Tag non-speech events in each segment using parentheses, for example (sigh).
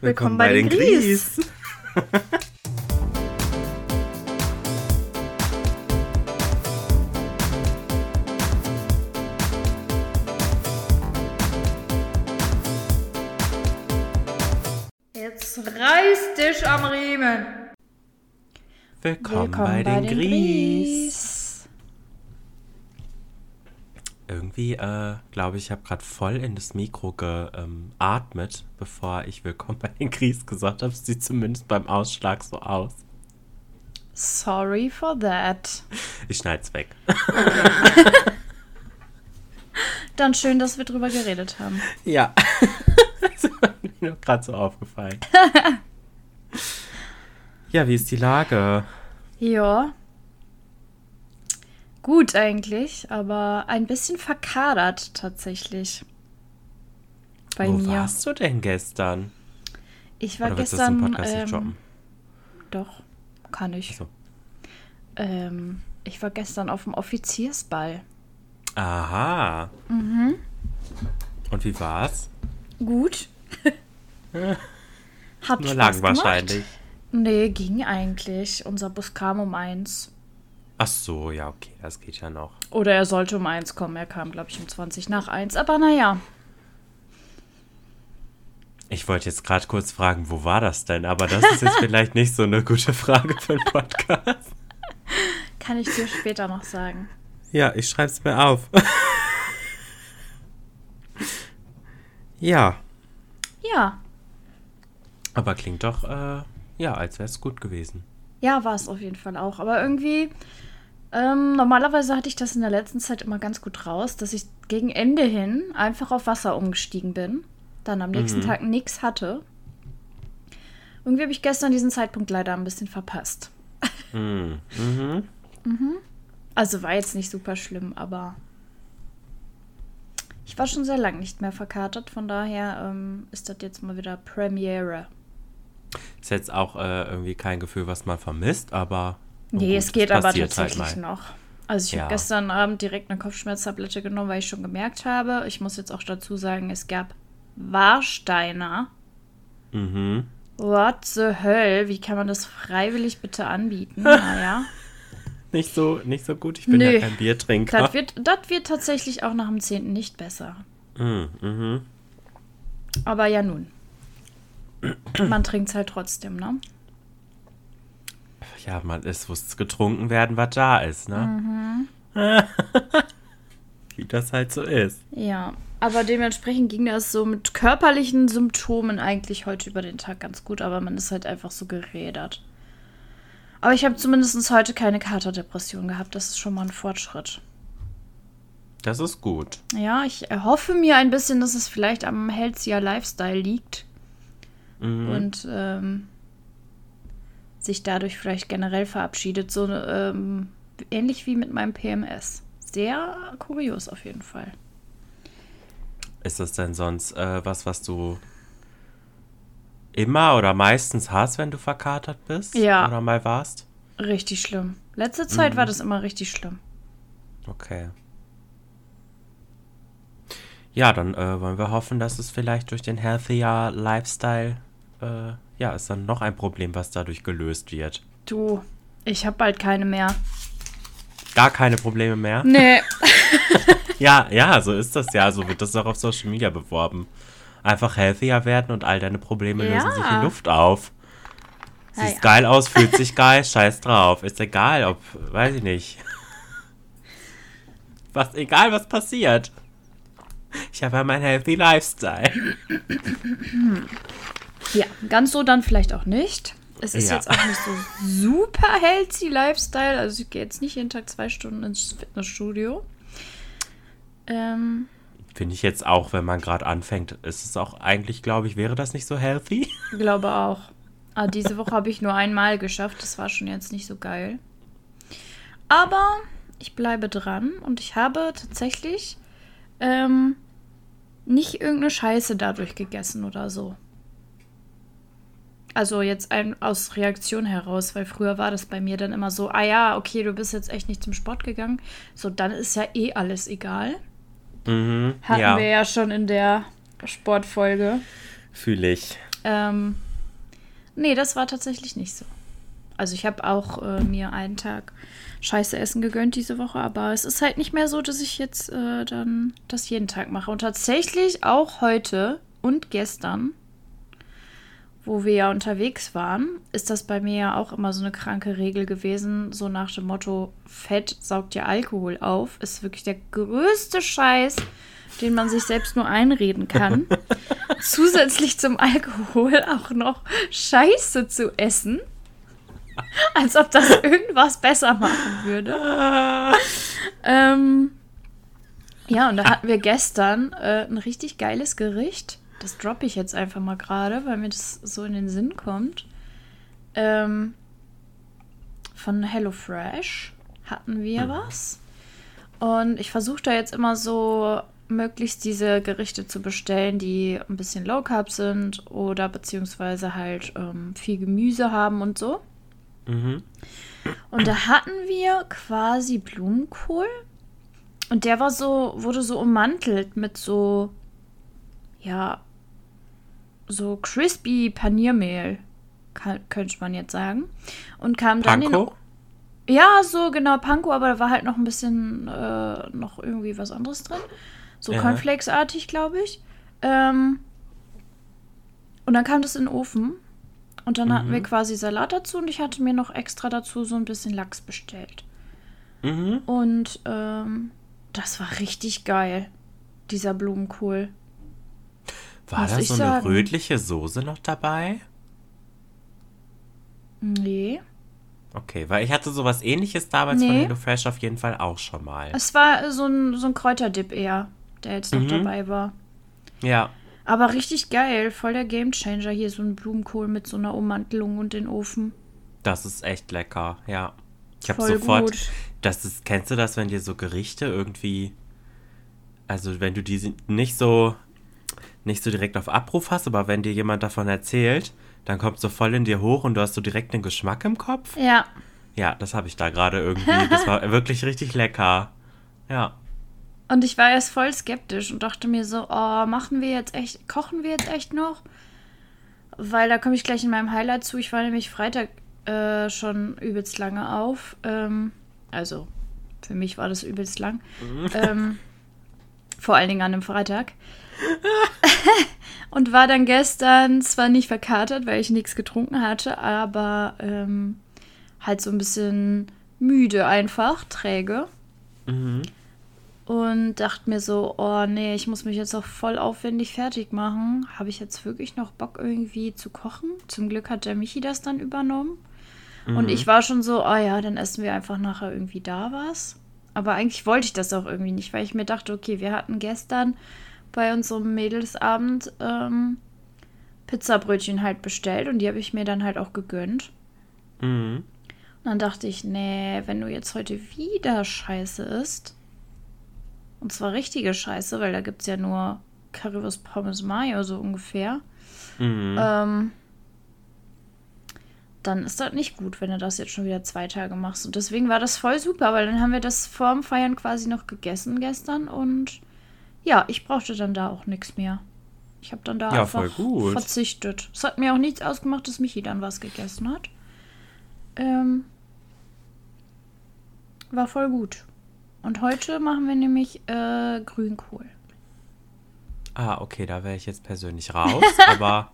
Willkommen, bei, den Gries. Jetzt reiß dich am Riemen. Willkommen, bei, den, Gries. Irgendwie, äh, glaube ich, habe gerade voll in das Mikro geatmet, bevor ich Willkommen (laughs) bei den Gries gesagt habe. Sieht zumindest beim Ausschlag so aus. Sorry for that. Ich schneid's weg. (laughs) Dann schön, dass wir drüber geredet haben. Ja. (laughs) das ist mir gerade so aufgefallen. ja, wie ist die Lage? Ja. Gut eigentlich, aber ein bisschen verkadert tatsächlich. Bei Wo mir. warst du denn gestern? Ich war Oder willst du das im gestern. Podcast nicht Ähm, droppen? doch, kann ich. So. Ähm, ich war gestern auf dem Offiziersball. Aha. Mhm. Und wie war's? Gut. (laughs) Hat Nur lang wahrscheinlich. Nee, ging eigentlich. Unser Bus kam um eins. Ach so, ja, okay, das geht ja noch. Oder er sollte um eins kommen. Er kam, glaube ich, um 20 nach eins. Aber naja. Ich wollte jetzt gerade kurz fragen, wo war das denn? Aber das ist jetzt (laughs) vielleicht nicht so eine gute Frage für einen Podcast. (laughs) Kann ich dir später noch sagen. Ja, ich schreib's mir auf. (laughs) ja, Ja. aber klingt doch, äh, ja, als wäre es gut gewesen. Ja, war es auf jeden Fall auch. Aber irgendwie, ähm, normalerweise hatte ich das in der letzten Zeit immer ganz gut raus, dass ich gegen Ende hin einfach auf Wasser umgestiegen bin. Dann am nächsten Tag nichts hatte. Irgendwie habe ich gestern diesen Zeitpunkt leider ein bisschen verpasst. Hm. Mhm. Also war jetzt nicht super schlimm, aber ich war schon sehr lang nicht mehr verkatert. Von daher ähm, ist das jetzt mal wieder Premiere. Ist jetzt auch äh, irgendwie kein Gefühl, was man vermisst, aber. Nun Nee, gut, es geht aber halt tatsächlich mal. noch. Also ich Ja. habe gestern Abend direkt eine Kopfschmerztablette genommen, weil ich schon gemerkt habe. Ich muss jetzt auch dazu sagen, es gab Warsteiner. Mhm. What the hell? Wie kann man das freiwillig bitte anbieten? (laughs) Naja. Nicht so, nicht so gut, ich bin Nö. ja kein Biertrinker. Das wird, das wird tatsächlich auch nach dem 10. nicht besser. Mhm, mhm. Aber ja nun. Man trinkt es halt trotzdem, ne? Ja, man, es muss getrunken werden, was da ist, ne? Mhm. (laughs) Wie das halt so ist. Ja. Aber dementsprechend ging das so mit körperlichen Symptomen eigentlich heute über den Tag ganz gut, aber man ist halt einfach so gerädert. Aber ich habe zumindest heute keine Katerdepression gehabt. Das ist schon mal ein Fortschritt. Das ist gut. Ja, ich hoffe mir ein bisschen, dass es vielleicht am Healthier Lifestyle liegt Mhm. und ähm, sich dadurch vielleicht generell verabschiedet. So ähm, ähnlich wie mit meinem PMS. Sehr kurios auf jeden Fall. Ist das denn sonst äh, was, was du immer oder meistens hast, wenn du verkatert bist? Ja. Oder mal warst? Richtig schlimm. Letzte Zeit war das immer richtig schlimm. Okay. Ja, dann äh, wollen wir hoffen, dass es vielleicht durch den Healthier Lifestyle, äh, ja, ist dann noch ein Problem, was dadurch gelöst wird. Du, ich habe bald keine mehr. Gar keine Probleme mehr? Nee. (laughs) (laughs) Ja, ja, so ist das ja. So wird das auch auf Social Media beworben. Einfach healthier werden und all deine Probleme Ja. lösen sich in Luft auf. Siehst Ja. geil aus, fühlt (laughs) sich geil, scheiß drauf. Ist egal, ob, weiß ich nicht. Was, egal was passiert. Ich habe ja meinen healthy Lifestyle. Ja, ganz so dann vielleicht auch nicht. Es ist Ja. jetzt auch nicht so super healthy Lifestyle. Also ich gehe jetzt nicht jeden Tag zwei Stunden ins Fitnessstudio. Ähm, Finde ich jetzt auch, wenn man gerade anfängt, ist es auch eigentlich, glaube ich, wäre das nicht so healthy? glaube auch. Aber diese Woche habe ich nur einmal geschafft. Das war schon jetzt nicht so geil. Aber ich bleibe dran und ich habe tatsächlich ähm, nicht irgendeine Scheiße dadurch gegessen oder so. Also jetzt ein, aus Reaktion heraus, weil früher war das bei mir dann immer so, ah ja, okay, du bist jetzt echt nicht zum Sport gegangen. So, dann ist ja eh alles egal. Mhm, Hatten ja, wir ja schon in der Sportfolge. fühle ich. Ähm, nee, das war tatsächlich nicht so. Also ich habe auch äh, mir einen Tag scheiße Essen gegönnt diese Woche, aber es ist halt nicht mehr so, dass ich jetzt äh, dann das jeden Tag mache. Und tatsächlich auch heute und gestern, wo wir ja unterwegs waren, ist das bei mir ja auch immer so eine kranke Regel gewesen, so nach dem Motto, Fett saugt ja Alkohol auf, ist wirklich der größte Scheiß, den man sich selbst nur einreden kann. (laughs) Zusätzlich zum Alkohol auch noch Scheiße zu essen. Als ob das irgendwas besser machen würde. ähm, ja, und da hatten wir gestern äh, ein richtig geiles Gericht. Das droppe ich jetzt einfach mal gerade, weil mir das so in den Sinn kommt. Ähm, von HelloFresh hatten wir mhm. was. Und ich versuche da jetzt immer so möglichst diese Gerichte zu bestellen, die ein bisschen low carb sind oder beziehungsweise halt ähm, viel Gemüse haben und so. Mhm. Und da hatten wir quasi Blumenkohl. Und der war so, wurde so ummantelt mit so, ja, so crispy Paniermehl, kann, könnte man jetzt sagen. Und kam dann Panko? in. Ja, so genau, Panko, aber da war halt noch ein bisschen, äh, noch irgendwie was anderes drin. So ja. Cornflakes-artig, glaube ich. Ähm, und dann kam das in den Ofen. Und dann mhm. hatten wir mhm. quasi Salat dazu und ich hatte mir noch extra dazu so ein bisschen Lachs bestellt. Mhm. Und ähm, das war richtig geil, dieser Blumenkohl. War da so eine sagen. rötliche Soße noch dabei? Nee. Okay, weil ich hatte sowas ähnliches damals nee. von HelloFresh auf jeden Fall auch schon mal. Es war so ein, so ein Kräuterdip eher, der jetzt noch mhm. dabei war. Ja. Aber richtig geil, voll der Gamechanger hier, so ein Blumenkohl mit so einer Ummantelung und den Ofen. Das ist echt lecker, ja. Ich habe sofort, gut. das ist, kennst du das, wenn dir so Gerichte irgendwie, also wenn du die nicht so, nicht so direkt auf Abruf hast, aber wenn dir jemand davon erzählt, dann kommt so voll in dir hoch und du hast so direkt den Geschmack im Kopf. Ja. Ja, das habe ich da gerade irgendwie. Das war (laughs) wirklich richtig lecker. Ja. Und ich war erst voll skeptisch und dachte mir so, oh, machen wir jetzt echt, kochen wir jetzt echt noch? Weil da komme ich gleich in meinem Highlight zu. Ich war nämlich Freitag äh, schon übelst lange auf. Ähm, also, für mich war das übelst lang. Mhm. ähm, (laughs) vor allen Dingen an einem Freitag. (laughs) und war dann gestern zwar nicht verkatert, weil ich nichts getrunken hatte, aber ähm, halt so ein bisschen müde einfach, träge. Mhm und dachte mir so, oh nee, ich muss mich jetzt auch voll aufwendig fertig machen. Habe ich jetzt wirklich noch Bock irgendwie zu kochen? Zum Glück hat der Michi das dann übernommen. Mhm. Und ich war schon so, oh ja, dann essen wir einfach nachher irgendwie da was. Aber eigentlich wollte ich das auch irgendwie nicht, weil ich mir dachte, okay, wir hatten gestern bei unserem Mädelsabend ähm, Pizzabrötchen halt bestellt und die habe ich mir dann halt auch gegönnt. Mhm. Und dann dachte ich, nee, wenn du jetzt heute wieder scheiße isst, und zwar richtige Scheiße, weil da gibt es ja nur Currywurst Pommes Mayo, so ungefähr. Mhm. Ähm, dann ist das nicht gut, wenn du das jetzt schon wieder zwei Tage machst. Und deswegen war das voll super, weil dann haben wir das vorm Feiern quasi noch gegessen gestern und ja, ich brauchte dann da auch nichts mehr. Ich habe dann da ja, einfach verzichtet. Es hat mir auch nichts ausgemacht, dass Michi dann was gegessen hat. Ähm, war voll gut. Und heute machen wir nämlich äh, Grünkohl. Ah, okay, da wäre ich jetzt persönlich raus, (laughs) aber.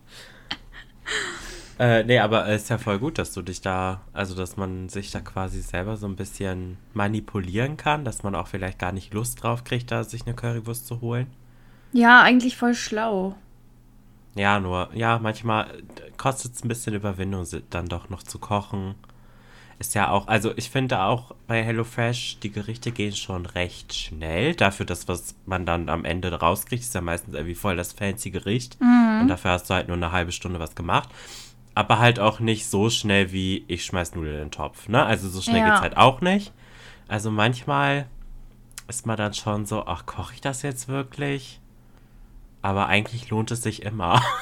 Äh, nee, aber es ist ja voll gut, dass du dich da, also dass man sich da quasi selber so ein bisschen manipulieren kann, dass man auch vielleicht gar nicht Lust drauf kriegt, da sich eine Currywurst zu holen. Ja, eigentlich voll schlau. Ja, nur, ja, manchmal kostet es ein bisschen Überwindung, dann doch noch zu kochen ist ja auch, also ich finde auch bei HelloFresh, die Gerichte gehen schon recht schnell. Dafür, dass was man dann am Ende rauskriegt, ist ja meistens irgendwie voll das fancy Gericht. Mhm. Und dafür hast du halt nur eine halbe Stunde was gemacht. Aber halt auch nicht so schnell wie ich schmeiß Nudeln in den Topf. Ne? Also so schnell ja. geht's halt auch nicht. Also manchmal ist man dann schon so, ach, koche ich das jetzt wirklich? Aber eigentlich lohnt es sich immer. (laughs)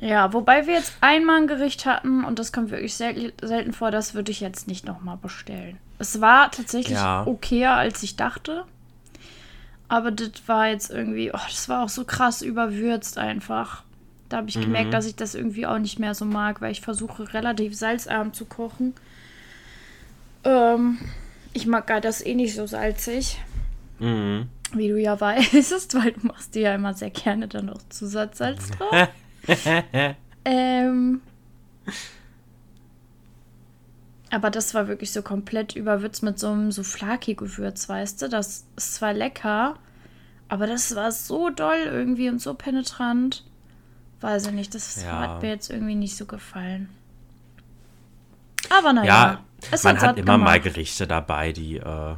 Ja, wobei wir jetzt einmal ein Gericht hatten und das kommt wirklich sel selten vor, das würde ich jetzt nicht nochmal bestellen. Es war tatsächlich ja. okayer, als ich dachte. Aber das war jetzt irgendwie, oh, das war auch so krass überwürzt einfach. Da habe ich gemerkt, dass ich das irgendwie auch nicht mehr so mag, weil ich versuche relativ salzarm zu kochen. Ähm, ich mag gar das eh nicht so salzig. Mhm. Wie du ja weißt, (laughs) weil du machst dir ja immer sehr gerne dann noch Zusatzsalz drauf. (laughs) ähm, aber das war wirklich so komplett überwürzt mit so einem Souflaki-Gewürz, weißt du? Das ist zwar lecker, aber das war so doll irgendwie und so penetrant. Weiß ich nicht, das Ja. hat mir jetzt irgendwie nicht so gefallen. Aber naja, Ja, es man hat hat satt immer mal gemacht. Gerichte dabei, die äh,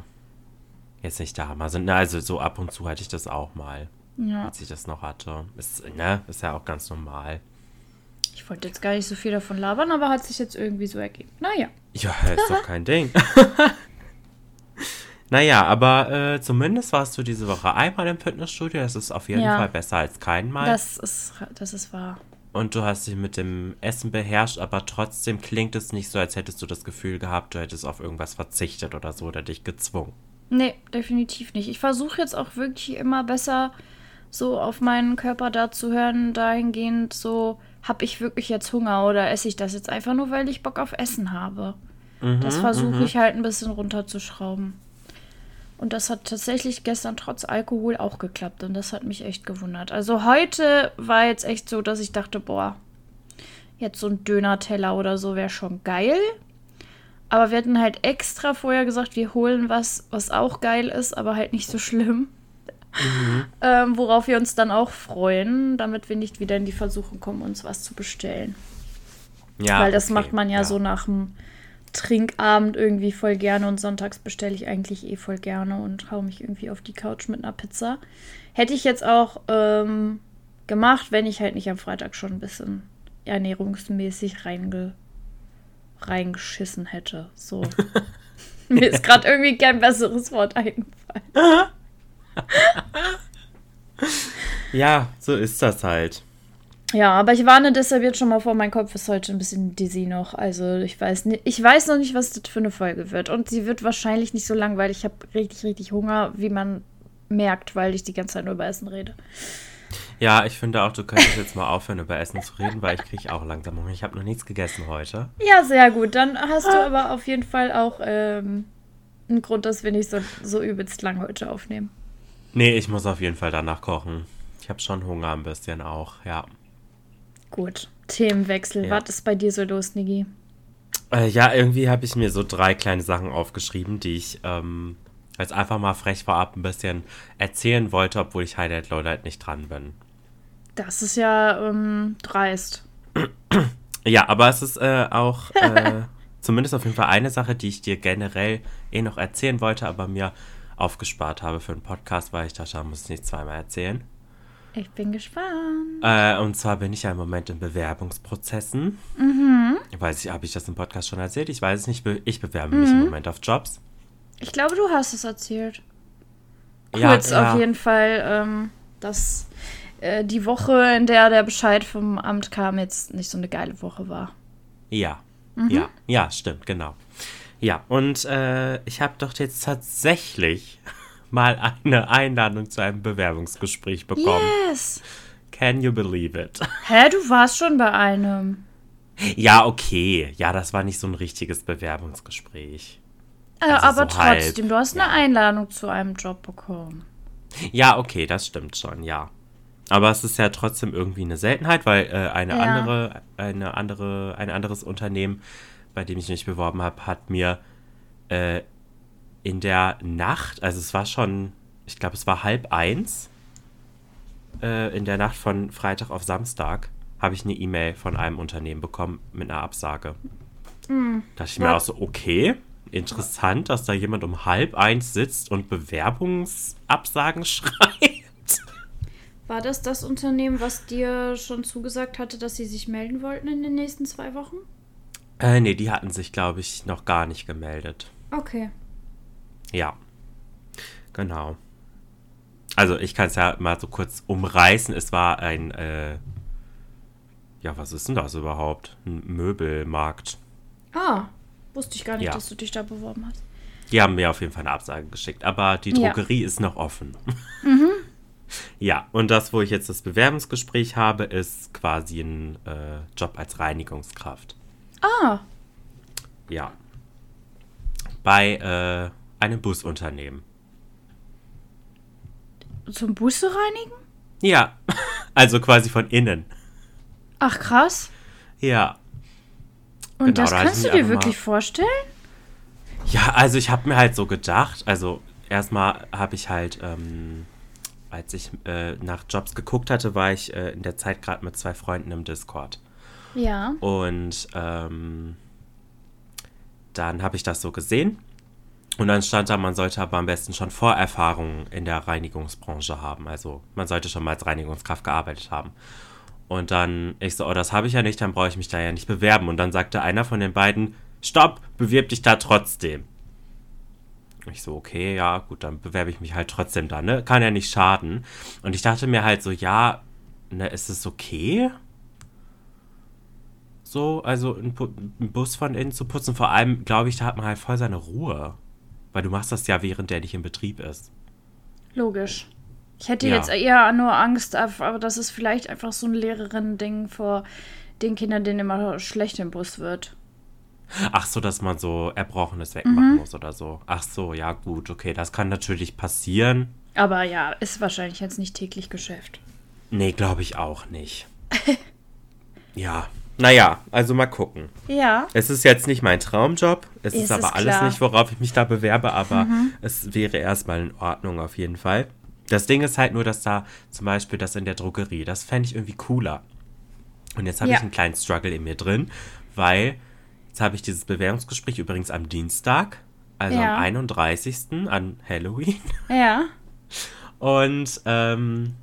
jetzt nicht der Hammer sind. Na, also so ab und zu hatte ich das auch mal, Ja, als ich das noch hatte. Ist, ne, ist ja auch ganz normal. ich wollte jetzt gar nicht so viel davon labern, aber hat sich jetzt irgendwie so ergeben. Naja. Ja, ist doch kein Ding. (laughs) (laughs) naja, aber äh, zumindest warst du diese Woche einmal im Fitnessstudio. Das ist auf jeden Ja. Fall besser als kein Mal. Das ist, das ist wahr. Und du hast dich mit dem Essen beherrscht, aber trotzdem klingt es nicht so, als hättest du das Gefühl gehabt, du hättest auf irgendwas verzichtet oder so oder dich gezwungen. Nee, definitiv nicht. Ich versuche jetzt auch wirklich immer besser so auf meinen Körper da zu hören, dahingehend so, habe ich wirklich jetzt Hunger oder esse ich das jetzt einfach nur, weil ich Bock auf Essen habe. das versuche ich halt ein bisschen runterzuschrauben. Und das hat tatsächlich gestern trotz Alkohol auch geklappt und das hat mich echt gewundert. Also heute war jetzt echt so, dass ich dachte, boah, jetzt so ein Döner-Teller oder so wäre schon geil. Aber wir hatten halt extra vorher gesagt, wir holen was, was auch geil ist, aber halt nicht so schlimm. (laughs) Ähm, worauf wir uns dann auch freuen, damit wir nicht wieder in die Versuchung kommen, uns was zu bestellen. Ja, Weil das okay, macht man ja, so nach dem Trinkabend irgendwie voll gerne und sonntags bestelle ich eigentlich eh voll gerne und hau mich irgendwie auf die Couch mit einer Pizza. Hätte ich jetzt auch ähm, gemacht, wenn ich halt nicht am Freitag schon ein bisschen ernährungsmäßig reinge reingeschissen hätte. So. (laughs) Mir ist gerade irgendwie kein besseres Wort eingefallen. (laughs) Ja, so ist das halt. Ja, aber ich warne deshalb jetzt schon mal vor, mein Kopf ist heute ein bisschen dizzy noch. Also ich weiß nicht, ich weiß noch nicht, was das für eine Folge wird. Und sie wird wahrscheinlich nicht so langweilig. Ich habe richtig, richtig Hunger, wie man merkt, weil ich die ganze Zeit nur über Essen rede. Ja, ich finde auch, du könntest jetzt mal aufhören, über Essen zu reden, weil ich kriege auch langsam Hunger. Ich habe noch nichts gegessen heute. Ja, sehr gut. Dann hast du aber auf jeden Fall auch ähm, einen Grund, dass wir nicht so, so übelst lang heute aufnehmen. Nee, ich muss auf jeden Fall danach kochen. Ich habe schon Hunger ein bisschen auch, ja. Gut. Themenwechsel. Ja. Was ist bei dir so los, Nigi? Äh, ja, irgendwie habe ich mir so drei kleine Sachen aufgeschrieben, die ich ähm, jetzt einfach mal frech vorab ein bisschen erzählen wollte, obwohl ich Highlight Lowlight nicht dran bin. Das ist ja ähm, dreist. Ja, aber es ist äh, auch (laughs) äh, zumindest auf jeden Fall eine Sache, die ich dir generell eh noch erzählen wollte, aber mir aufgespart habe für einen Podcast, weil ich dachte, da muss ich nicht zweimal erzählen. Ich bin gespannt. Äh, und zwar bin ich ja im Moment in Bewerbungsprozessen. Mhm. Weiß ich, habe ich das im Podcast schon erzählt? Ich weiß es nicht. Ich bewerbe mich im Moment auf Jobs. Ich glaube, du hast es erzählt. Ja, Kurz ja. auf jeden Fall, ähm, dass äh, die Woche, in der der Bescheid vom Amt kam, jetzt nicht so eine geile Woche war. Ja, Mhm. ja, ja, stimmt, genau. Ja, und äh, ich habe doch jetzt tatsächlich mal eine Einladung zu einem Bewerbungsgespräch bekommen. Yes! Can you believe it? Hä, du warst schon bei einem. Ja, okay. Ja, das war nicht so ein richtiges Bewerbungsgespräch. Äh, Also aber so halb, trotzdem, du hast eine Einladung zu einem Job bekommen. Ja, okay, das stimmt schon, ja. Aber es ist ja trotzdem irgendwie eine Seltenheit, weil äh, eine Ja. andere, eine andere, ein anderes Unternehmen, bei dem ich mich beworben habe, hat mir äh, in der Nacht, also es war schon, ich glaube, es war halb eins, äh, in der Nacht von Freitag auf Samstag, habe ich eine E-Mail von einem Unternehmen bekommen mit einer Absage. Da dachte ich mir Ja. auch so, okay, interessant, dass da jemand um halb eins sitzt und Bewerbungsabsagen (laughs) schreibt. War das das Unternehmen, was dir schon zugesagt hatte, dass sie sich melden wollten in den nächsten zwei Wochen? Äh, nee, die hatten sich, glaube ich, noch gar nicht gemeldet. Okay. Ja. Genau. Also, ich kann es ja mal so kurz umreißen. Es war ein, äh, ja, was ist denn das überhaupt? Ein Möbelmarkt. Ah, wusste ich gar nicht, Ja. dass du dich da beworben hast. Die haben mir auf jeden Fall eine Absage geschickt, aber die Ja. Drogerie ist noch offen. (laughs) Ja, und das, wo ich jetzt das Bewerbungsgespräch habe, ist quasi ein äh, Job als Reinigungskraft. Ah, Ja. Bei äh, einem Busunternehmen. zum Busse reinigen? Ja, (laughs) also quasi von innen. Ach, krass. Ja. Und Genau, das da kannst du dir wirklich mal- vorstellen? Ja, also ich habe mir halt so gedacht, also erstmal habe ich halt, ähm, als ich äh, nach Jobs geguckt hatte, war ich äh, in der Zeit gerade mit zwei Freunden im Discord. Ja. Und ähm, dann habe ich das so gesehen. Und dann stand da, man sollte aber am besten schon Vorerfahrungen in der Reinigungsbranche haben. Also man sollte schon mal als Reinigungskraft gearbeitet haben. Und dann, ich so, oh, das habe ich ja nicht, dann brauche ich mich da ja nicht bewerben. Und dann sagte einer von den beiden, stopp, bewirb dich da trotzdem. Ich so, okay, ja, gut, dann bewerbe ich mich halt trotzdem da, ne? Kann ja nicht schaden. Und ich dachte mir halt so, ja, ne, ist es okay? So, also einen, Bus von innen zu putzen. Vor allem, glaube ich, da hat man halt voll seine Ruhe. Weil du machst das ja, während der nicht in Betrieb ist. Logisch. Ich hätte Ja. jetzt eher nur Angst, aber das ist vielleicht einfach so ein Lehrerinnen-Ding vor den Kindern, denen immer schlecht im Bus wird. Ach so, dass man so Erbrochenes wegmachen muss oder so. Ach so, ja gut, okay, das kann natürlich passieren. Aber ja, ist wahrscheinlich jetzt nicht täglich Geschäft. Nee, glaube ich auch nicht. (laughs) ja, naja, also mal gucken. Ja. Es ist jetzt nicht mein Traumjob. Es ist, Ist aber es alles klar. nicht, worauf ich mich da bewerbe, aber es wäre erstmal in Ordnung auf jeden Fall. Das Ding ist halt nur, dass da zum Beispiel das in der Drogerie, das fände ich irgendwie cooler. Und jetzt habe Ja. ich einen kleinen Struggle in mir drin, weil jetzt habe ich dieses Bewerbungsgespräch übrigens am Dienstag, also Ja. am 31. an Halloween. Ja. (laughs) Und ähm,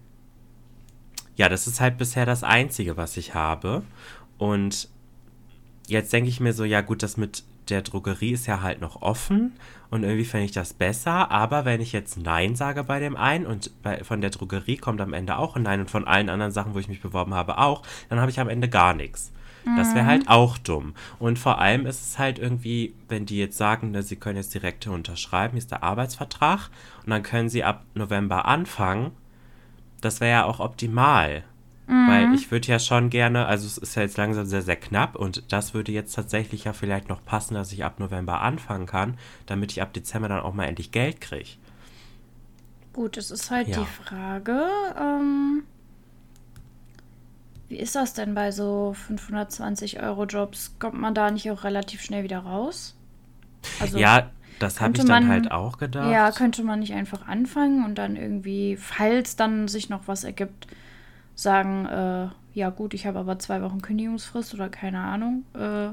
ja, das ist halt bisher das Einzige, was ich habe. Und jetzt denke ich mir so, ja gut, das mit der Drogerie ist ja halt noch offen und irgendwie fände ich das besser. Aber wenn ich jetzt Nein sage bei dem einen und bei, von der Drogerie kommt am Ende auch ein Nein und von allen anderen Sachen, wo ich mich beworben habe, auch, dann habe ich am Ende gar nichts. Das wäre halt auch dumm. Und vor allem ist es halt irgendwie, wenn die jetzt sagen, ne, sie können jetzt direkt hier unterschreiben, hier ist der Arbeitsvertrag und dann können sie ab November anfangen. Das wäre ja auch optimal. Weil ich würde ja schon gerne, also es ist ja jetzt langsam sehr, sehr knapp und das würde jetzt tatsächlich ja vielleicht noch passen, dass ich ab November anfangen kann, damit ich ab Dezember dann auch mal endlich Geld kriege. Gut, es ist halt Ja. die Frage, ähm, wie ist das denn bei so 520 Euro Jobs? Kommt man da nicht auch relativ schnell wieder raus? Also, ja, das habe ich dann man- halt auch gedacht. Ja, könnte man nicht einfach anfangen und dann irgendwie, falls dann sich noch was ergibt, sagen, äh, ja gut, ich habe aber zwei Wochen Kündigungsfrist oder keine Ahnung. Äh,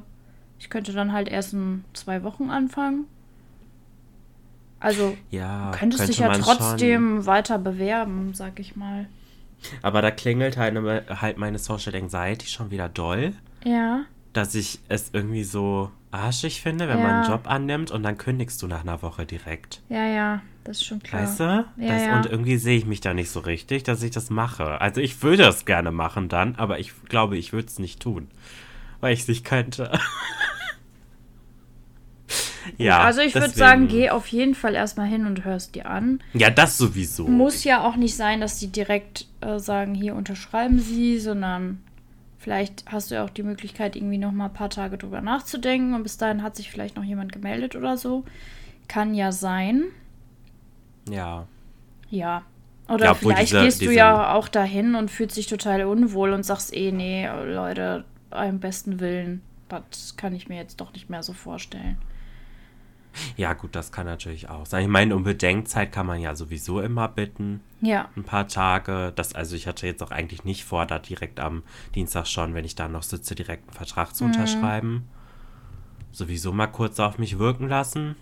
ich könnte dann halt erst in zwei Wochen anfangen. Also, ja, du könntest dich könnte ja man schon. trotzdem weiter bewerben, sag ich mal. Aber da klingelt halt, halt meine Social Anxiety schon wieder doll, Ja. dass ich es irgendwie so arschig finde, wenn man Ja. einen Job annimmt und dann kündigst du nach einer Woche direkt. Ja, ja, das ist schon klar. Weißt du? Ja, das, ja. Und irgendwie sehe ich mich da nicht so richtig, dass ich das mache. Also ich würde es gerne machen dann, aber ich glaube, ich würde es nicht tun. Weil ich es nicht könnte. (laughs) ja. also ich würde sagen, geh auf jeden Fall erstmal hin und hörst dir an. Ja, das sowieso. Muss ja auch nicht sein, dass die direkt äh, sagen, hier unterschreiben sie, sondern vielleicht hast du ja auch die Möglichkeit, irgendwie noch mal ein paar Tage drüber nachzudenken und bis dahin hat sich vielleicht noch jemand gemeldet oder so. Kann ja sein. Ja. Ja. Oder Ja, vielleicht diese- gehst du diese- ja auch dahin und fühlst dich total unwohl und sagst, eh, nee, Leute, beim besten Willen, das kann ich mir jetzt doch nicht mehr so vorstellen. Ja, gut, das kann natürlich auch sein. Ich meine, um Bedenkzeit kann man ja sowieso immer bitten. Ja. Ein paar Tage. Das, also ich hatte jetzt auch eigentlich nicht vor, da direkt am Dienstag schon, wenn ich da noch sitze, direkt einen Vertrag Mhm. zu unterschreiben. Sowieso mal kurz auf mich wirken lassen.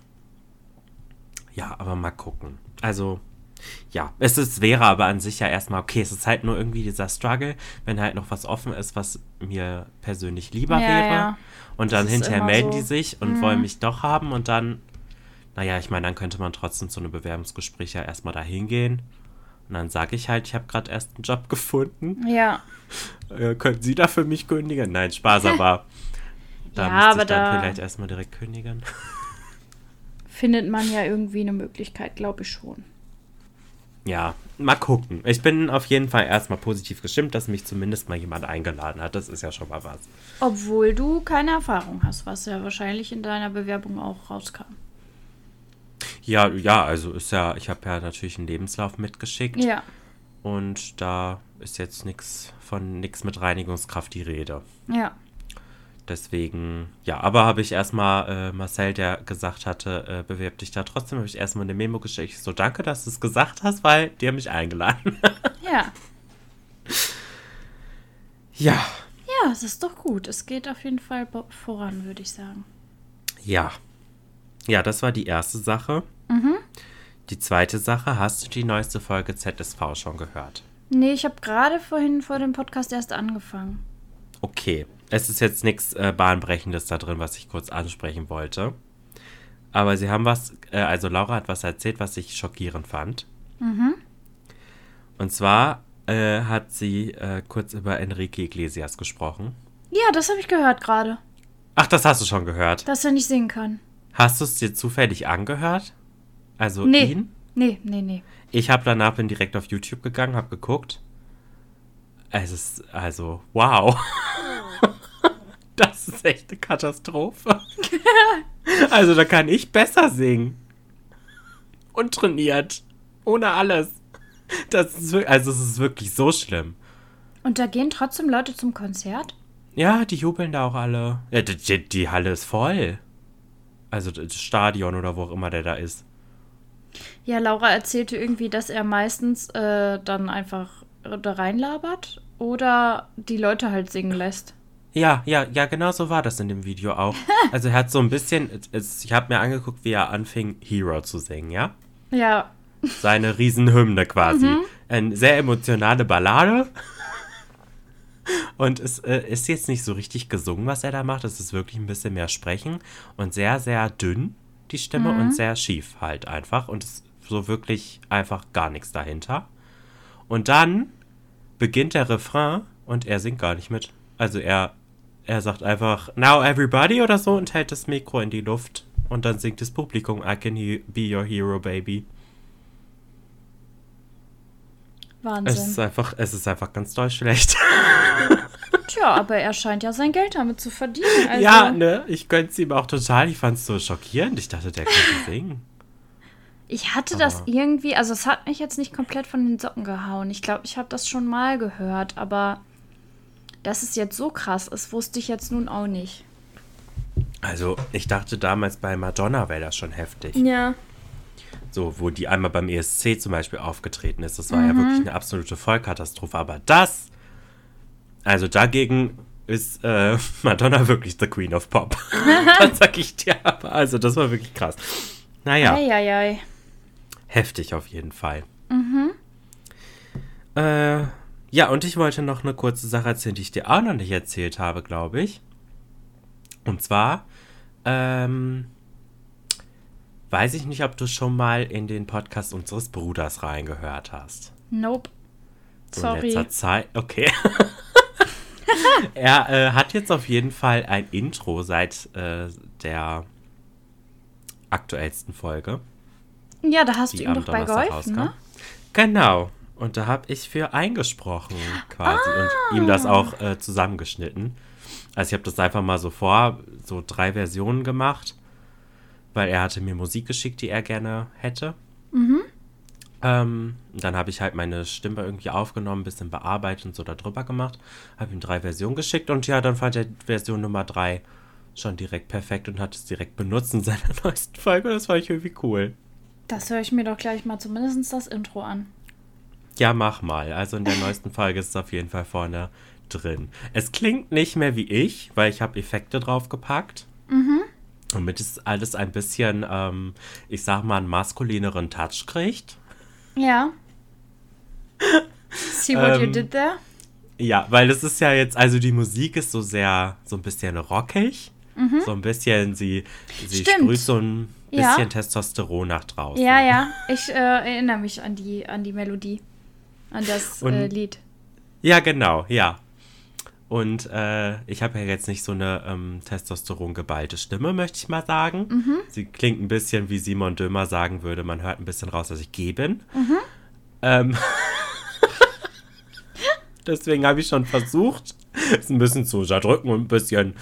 Ja, aber mal gucken. Also, ja, es ist, wäre aber an sich ja erstmal okay. Es ist halt nur irgendwie dieser Struggle, wenn halt noch was offen ist, was mir persönlich lieber Ja, wäre. ja. Und dann hinterher melden so. Mhm. die sich und wollen mich doch haben und dann, naja, ich meine, dann könnte man trotzdem zu einem Bewerbungsgespräch ja erstmal dahin gehen. Und dann sage ich halt, ich habe gerade erst einen Job gefunden. Ja. (laughs) Äh, können Sie da für mich kündigen? Nein, Spaß, aber (laughs) da Ja, müsste aber ich dann da- vielleicht erstmal direkt kündigen. (laughs) Findet man ja irgendwie eine Möglichkeit, glaube ich schon. ja, mal gucken. Ich bin auf jeden Fall erstmal positiv gestimmt, dass mich zumindest mal jemand eingeladen hat. Das ist ja schon mal was. Obwohl du keine Erfahrung hast, was ja wahrscheinlich in deiner Bewerbung auch rauskam. Ja, ja, also ist ja, ich habe ja natürlich einen Lebenslauf mitgeschickt. Ja. Und da ist jetzt nichts von nichts mit Reinigungskraft die Rede. Ja. Deswegen, ja, aber habe ich erstmal äh, Marcel, der gesagt hatte, äh, bewirb dich da trotzdem, habe ich erstmal eine Memo geschickt. Ich so, danke, dass du es gesagt hast, weil die haben mich eingeladen. (laughs) Ja. ja, Ja, es ist doch gut. Es geht auf jeden Fall voran, würde ich sagen. ja. Ja, das war die erste Sache. Die zweite Sache, hast du die neueste Folge ZSV schon gehört? Nee, ich habe gerade vorhin vor dem Podcast erst angefangen. Okay, es ist jetzt nichts äh, Bahnbrechendes da drin, was ich kurz ansprechen wollte. Aber sie haben was, äh, also Laura hat was erzählt, was ich schockierend fand. Und zwar äh, hat sie äh, kurz über Enrique Iglesias gesprochen. Ja, das habe ich gehört gerade, Ach, das hast du schon gehört. dass er nicht singen kann. Hast du es dir zufällig angehört? Also Nee. ihn? Nee, nee, nee. Ich habe danach bin direkt auf YouTube gegangen, habe geguckt. Es ist also wow. (laughs) (laughs) Das ist echt eine Katastrophe. (laughs) Also da kann ich besser singen. Und trainiert. Ohne alles. Das ist, also es ist wirklich so schlimm. Und da gehen trotzdem Leute zum Konzert? Ja, die jubeln da auch alle. Ja, die, die, die Halle ist voll. Also das Stadion oder wo auch immer der da ist. Ja, Laura erzählte irgendwie, dass er meistens äh, dann einfach da reinlabert oder die Leute halt singen lässt. Ja, ja, ja, genau so war das in dem Video auch. (laughs) Also er hat so ein bisschen, es, ich habe mir angeguckt, wie er anfing, Hero zu singen, ja? Ja, Seine Riesenhymne quasi. Eine sehr emotionale Ballade. Und es äh, ist jetzt nicht so richtig gesungen, was er da macht. Es ist wirklich ein bisschen mehr Sprechen und sehr, sehr dünn, die Stimme, und sehr schief halt einfach. Und es ist so wirklich einfach gar nichts dahinter. Und dann beginnt der Refrain und er singt gar nicht mit. Also er, er sagt einfach Now everybody oder so und hält das Mikro in die Luft. Und dann singt das Publikum I can be your hero, baby. Es ist Wahnsinn. einfach, es ist einfach ganz doll schlecht. (laughs) Tja, aber er scheint ja sein Geld damit zu verdienen. Also, ja, ne? Ich gönn's ihm auch total. Ich fand's so schockierend. Ich dachte, der könnte singen. Ich hatte das Aber- irgendwie, also es hat mich jetzt nicht komplett von den Socken gehauen. Ich glaube, ich habe das schon mal gehört, aber dass es jetzt so krass ist, wusste ich jetzt nun auch nicht. Also, ich dachte damals bei Madonna wäre das schon heftig. Ja. So, wo die einmal beim ESC zum Beispiel aufgetreten ist. Das war ja wirklich eine absolute Vollkatastrophe. Aber das, also dagegen ist äh, (laughs) Madonna wirklich the Queen of Pop. (laughs) das sag ich dir aber. Also, das war wirklich krass. Naja. Eieiei. Heftig auf jeden Fall. Äh, ja, und ich wollte noch eine kurze Sache erzählen, die ich dir auch noch nicht erzählt habe, glaube ich. Und zwar, ähm, weiß ich nicht, ob du schon mal in den Podcast unseres Bruders reingehört hast. Nope. So Sorry. In letzter Zeit. Okay. (laughs) er äh, hat jetzt auf jeden Fall ein Intro seit äh, der aktuellsten Folge. Ja, da hast du ihm doch bei geholfen, ne? Genau. Und da habe ich für eingesprochen quasi und ihm das auch äh, zusammengeschnitten. Also ich habe das einfach mal so vor, so drei Versionen gemacht, weil er hatte mir Musik geschickt, die er gerne hätte. Ähm, dann habe ich halt meine Stimme irgendwie aufgenommen, ein bisschen bearbeitet und so darüber gemacht, habe ihm drei Versionen geschickt und ja, dann fand er Version Nummer drei schon direkt perfekt und hat es direkt benutzt in seiner (laughs) neuesten Folge. Das fand ich irgendwie cool. Das höre ich mir doch gleich mal zumindest das Intro an. Ja, mach mal. Also in der neuesten Folge ist es auf jeden Fall vorne drin. Es klingt nicht mehr wie ich, weil ich habe Effekte draufgepackt. Mhm. Damit es alles ein bisschen, ähm, ich sag mal, einen maskulineren Touch kriegt. Ja. (laughs) See what you Ähm, did there? Ja, weil es ist ja jetzt, also die Musik ist so sehr, so ein bisschen rockig. So ein bisschen, sie, sie Stimmt. sprüht so ein Ja. bisschen Testosteron nach draußen. Ja, ja. Ich äh, erinnere mich an die, an die Melodie. An das Und- äh, Lied. Ja, genau, ja. Und äh, ich habe ja jetzt nicht so eine ähm, Testosteron-geballte Stimme, möchte ich mal sagen. Sie klingt ein bisschen, wie Simon Dömer sagen würde, man hört ein bisschen raus, dass ich gay bin. Ähm (laughs) Deswegen habe ich schon versucht, es ein bisschen zu unterdrücken und ein bisschen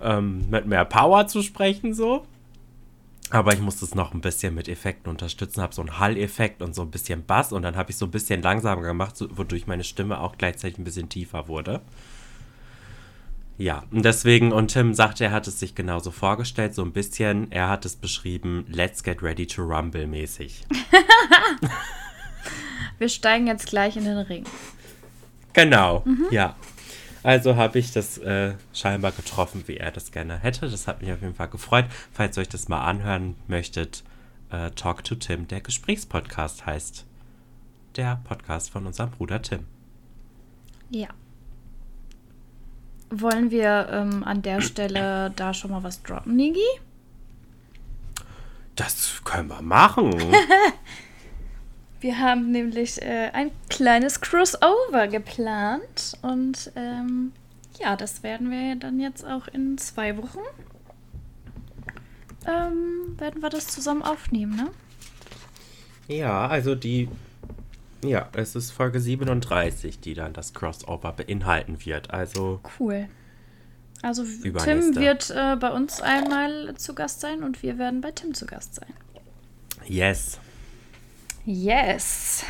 ähm, mit mehr Power zu sprechen, so. Aber ich musste es noch ein bisschen mit Effekten unterstützen, habe so einen Hall-Effekt und so ein bisschen Bass und dann habe ich so ein bisschen langsamer gemacht, so, wodurch meine Stimme auch gleichzeitig ein bisschen tiefer wurde. Ja, und deswegen, und Tim sagte, er hat es sich genauso vorgestellt, so ein bisschen, er hat es beschrieben, let's get ready to rumble mäßig. (laughs) Wir steigen jetzt gleich in den Ring. Genau, mhm. ja. Also habe ich das äh, scheinbar getroffen, wie er das gerne hätte. Das hat mich auf jeden Fall gefreut. Falls ihr euch das mal anhören möchtet, äh, Talk to Tim, der Gesprächspodcast heißt. Der Podcast von unserem Bruder Tim. Ja. Wollen wir ähm, an der Stelle da schon mal was droppen, Nigi? Das können wir machen. (laughs) Wir haben nämlich äh, ein kleines Crossover geplant und ähm, ja, das werden wir dann jetzt auch in zwei Wochen ähm, werden wir das zusammen aufnehmen, ne? Ja, also die ja, es ist Folge 37, die dann das Crossover beinhalten wird. Also cool. Also Tim wird äh, bei uns einmal zu Gast sein und wir werden bei Tim zu Gast sein. Yes. Yes.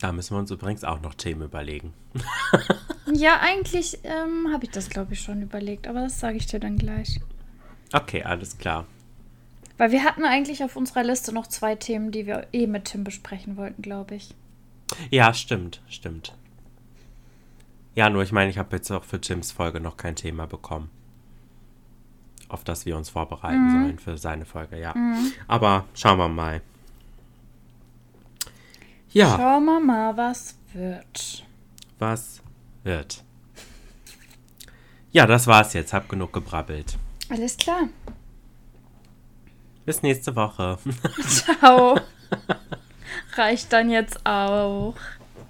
Da müssen wir uns übrigens auch noch Themen überlegen. (laughs) ja, eigentlich ähm, habe ich das, glaube ich, schon überlegt, aber das sage ich dir dann gleich. Okay, alles klar. Weil wir hatten eigentlich auf unserer Liste noch zwei Themen, die wir eh mit Tim besprechen wollten, glaube ich. Ja, stimmt, stimmt. Ja, nur ich meine, ich habe jetzt auch für Tims Folge noch kein Thema bekommen auf das wir uns vorbereiten mhm. sollen für seine Folge, ja. Mhm. Aber schauen wir mal. Ja. Schauen wir mal, was wird. Was wird. Ja, das war's jetzt. Hab genug gebrabbelt. Alles klar. Bis nächste Woche. (laughs) Ciao. Reicht dann jetzt auch.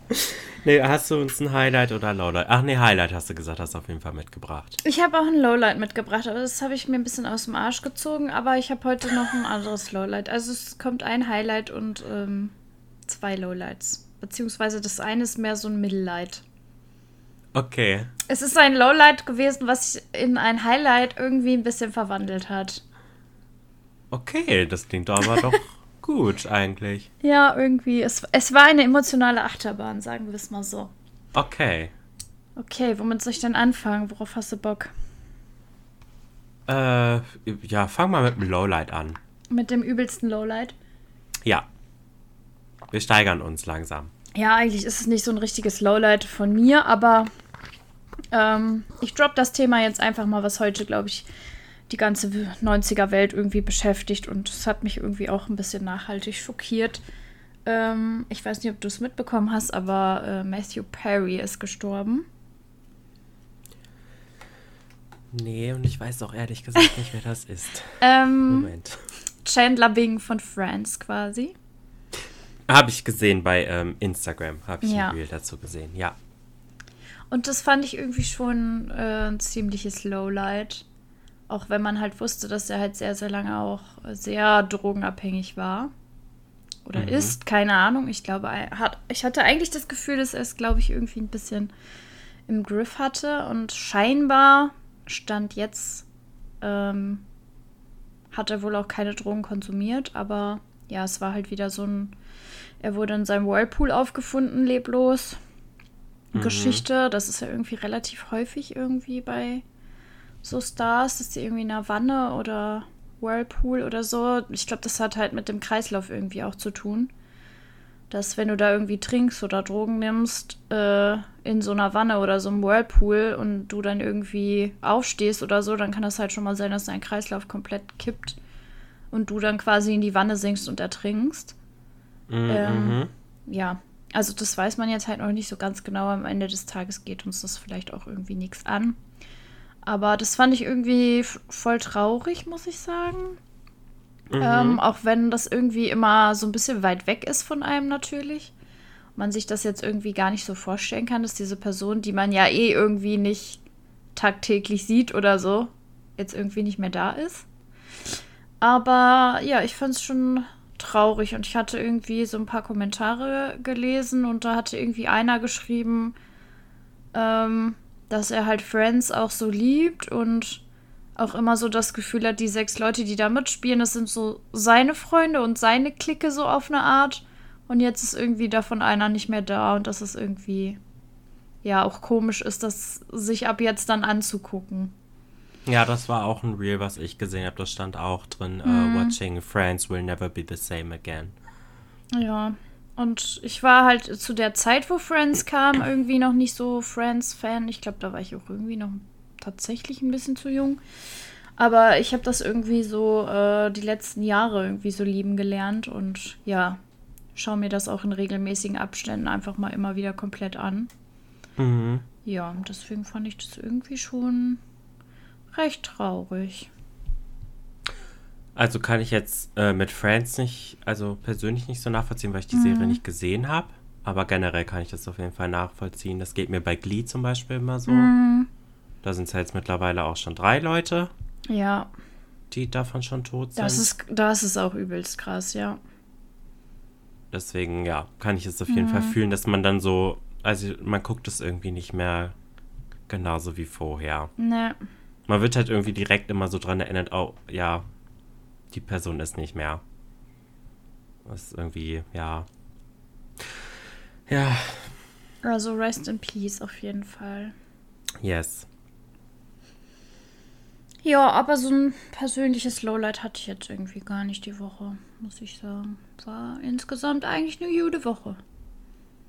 (laughs) Nee, hast du uns ein Highlight oder Lowlight? Ach nee, Highlight hast du gesagt, hast du auf jeden Fall mitgebracht. Ich habe auch ein Lowlight mitgebracht, aber das habe ich mir ein bisschen aus dem Arsch gezogen. Aber ich habe heute noch ein anderes Lowlight. Also es kommt ein Highlight und ähm, zwei Lowlights. Beziehungsweise das eine ist mehr so ein Mittellight. Okay. Es ist ein Lowlight gewesen, was sich in ein Highlight irgendwie ein bisschen verwandelt hat. Okay, das klingt aber doch (laughs) gut eigentlich. Ja, irgendwie. Es, es war eine emotionale Achterbahn, sagen wir es mal so. Okay. Okay, womit soll ich denn anfangen? Worauf hast du Bock? Äh, ja, fang mal mit dem Lowlight an. Mit dem übelsten Lowlight? Ja. Wir steigern uns langsam. Ja, eigentlich ist es nicht so ein richtiges Lowlight von mir, aber ähm, ich drop das Thema jetzt einfach mal, was heute, glaube ich, die ganze 90er-Welt irgendwie beschäftigt und es hat mich irgendwie auch ein bisschen nachhaltig schockiert. Ähm, ich weiß nicht, ob du es mitbekommen hast, aber äh, Matthew Perry ist gestorben. Nee, und ich weiß auch ehrlich gesagt nicht, wer das ist. (laughs) ähm, Moment. Chandler Bing von Friends quasi. Habe ich gesehen bei ähm, Instagram, habe ich ja. ein Bild dazu gesehen, ja. Und das fand ich irgendwie schon äh, ein ziemliches Lowlight. Auch wenn man halt wusste, dass er halt sehr, sehr lange auch sehr drogenabhängig war. Oder mhm. ist, keine Ahnung. Ich glaube, hat, ich hatte eigentlich das Gefühl, dass er es, glaube ich, irgendwie ein bisschen im Griff hatte. Und scheinbar stand jetzt, ähm, hat er wohl auch keine Drogen konsumiert. Aber ja, es war halt wieder so ein, er wurde in seinem Whirlpool aufgefunden, leblos. Mhm. Geschichte. Das ist ja irgendwie relativ häufig irgendwie bei so Stars, dass die irgendwie in einer Wanne oder Whirlpool oder so. Ich glaube, das hat halt mit dem Kreislauf irgendwie auch zu tun. Dass wenn du da irgendwie trinkst oder Drogen nimmst, äh, in so einer Wanne oder so einem Whirlpool und du dann irgendwie aufstehst oder so, dann kann das halt schon mal sein, dass dein Kreislauf komplett kippt und du dann quasi in die Wanne sinkst und ertrinkst. Mhm. Ähm, ja, also das weiß man jetzt halt noch nicht so ganz genau. Am Ende des Tages geht uns das vielleicht auch irgendwie nichts an. Aber das fand ich irgendwie voll traurig, muss ich sagen. Mhm. Ähm, auch wenn das irgendwie immer so ein bisschen weit weg ist von einem natürlich. Man sich das jetzt irgendwie gar nicht so vorstellen kann, dass diese Person, die man ja eh irgendwie nicht tagtäglich sieht oder so, jetzt irgendwie nicht mehr da ist. Aber ja, ich fand es schon traurig. Und ich hatte irgendwie so ein paar Kommentare gelesen und da hatte irgendwie einer geschrieben, ähm, dass er halt Friends auch so liebt und auch immer so das Gefühl hat, die sechs Leute, die da mitspielen, das sind so seine Freunde und seine Clique so auf eine Art. Und jetzt ist irgendwie davon einer nicht mehr da und das ist irgendwie ja auch komisch ist, das sich ab jetzt dann anzugucken. Ja, das war auch ein Reel, was ich gesehen habe. Das stand auch drin. Uh, mhm. Uh, watching Friends will never be the same again. Ja. Und ich war halt zu der Zeit, wo Friends kam, irgendwie noch nicht so Friends-Fan. Ich glaube, da war ich auch irgendwie noch tatsächlich ein bisschen zu jung. Aber ich habe das irgendwie so äh, die letzten Jahre irgendwie so lieben gelernt und ja, schaue mir das auch in regelmäßigen Abständen einfach mal immer wieder komplett an. Mhm. Ja, deswegen fand ich das irgendwie schon recht traurig. Also kann ich jetzt äh, mit Friends nicht, also persönlich nicht so nachvollziehen, weil ich die mhm. Serie nicht gesehen habe. Aber generell kann ich das auf jeden Fall nachvollziehen. Das geht mir bei Glee zum Beispiel immer so. Mhm. Da sind es jetzt mittlerweile auch schon drei Leute. Ja. Die davon schon tot sind. Das ist, das ist auch übelst krass, ja. Deswegen, ja, kann ich es auf jeden mhm. Fall fühlen, dass man dann so, also man guckt es irgendwie nicht mehr genauso wie vorher. Ne. Man wird halt irgendwie direkt immer so dran erinnert, oh, ja, die Person ist nicht mehr. Das ist irgendwie, ja. Ja. Also rest in peace auf jeden Fall. Yes. Ja, aber so ein persönliches Lowlight hatte ich jetzt irgendwie gar nicht die Woche, muss ich sagen. War insgesamt eigentlich eine gute Woche.